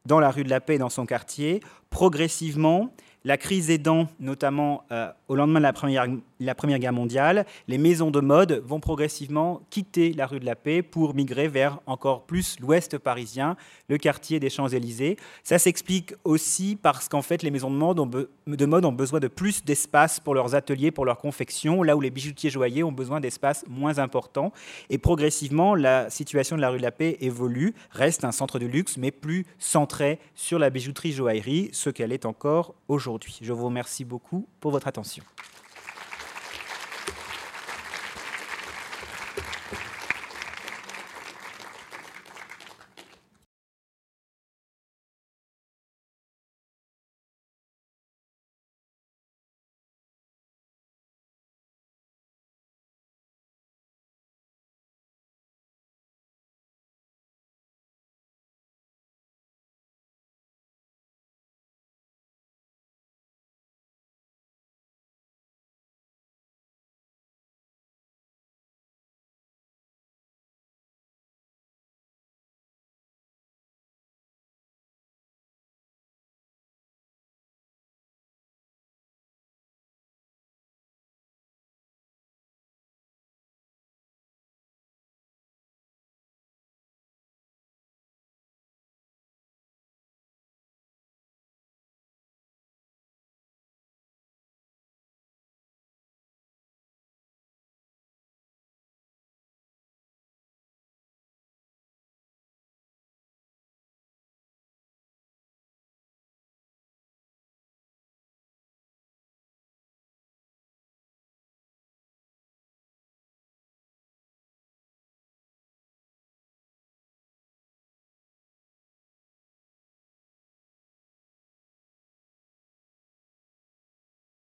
dans la rue de la Paix, dans son quartier, progressivement, la crise aidant, notamment euh, au lendemain de la première, la première, Guerre mondiale, les maisons de mode vont progressivement quitter la rue de la Paix pour migrer vers encore plus l'ouest parisien, le quartier des Champs-Élysées. Ça s'explique aussi parce qu'en fait, les maisons de mode, ont besoin de plus d'espace pour leurs ateliers, pour leur confection, là où les bijoutiers joailliers ont besoin d'espace moins important. Et progressivement, la situation de la rue de la Paix évolue, reste un centre de luxe, mais plus centré sur la bijouterie joaillerie, ce qu'elle est encore aujourd'hui. Je vous remercie beaucoup pour votre attention.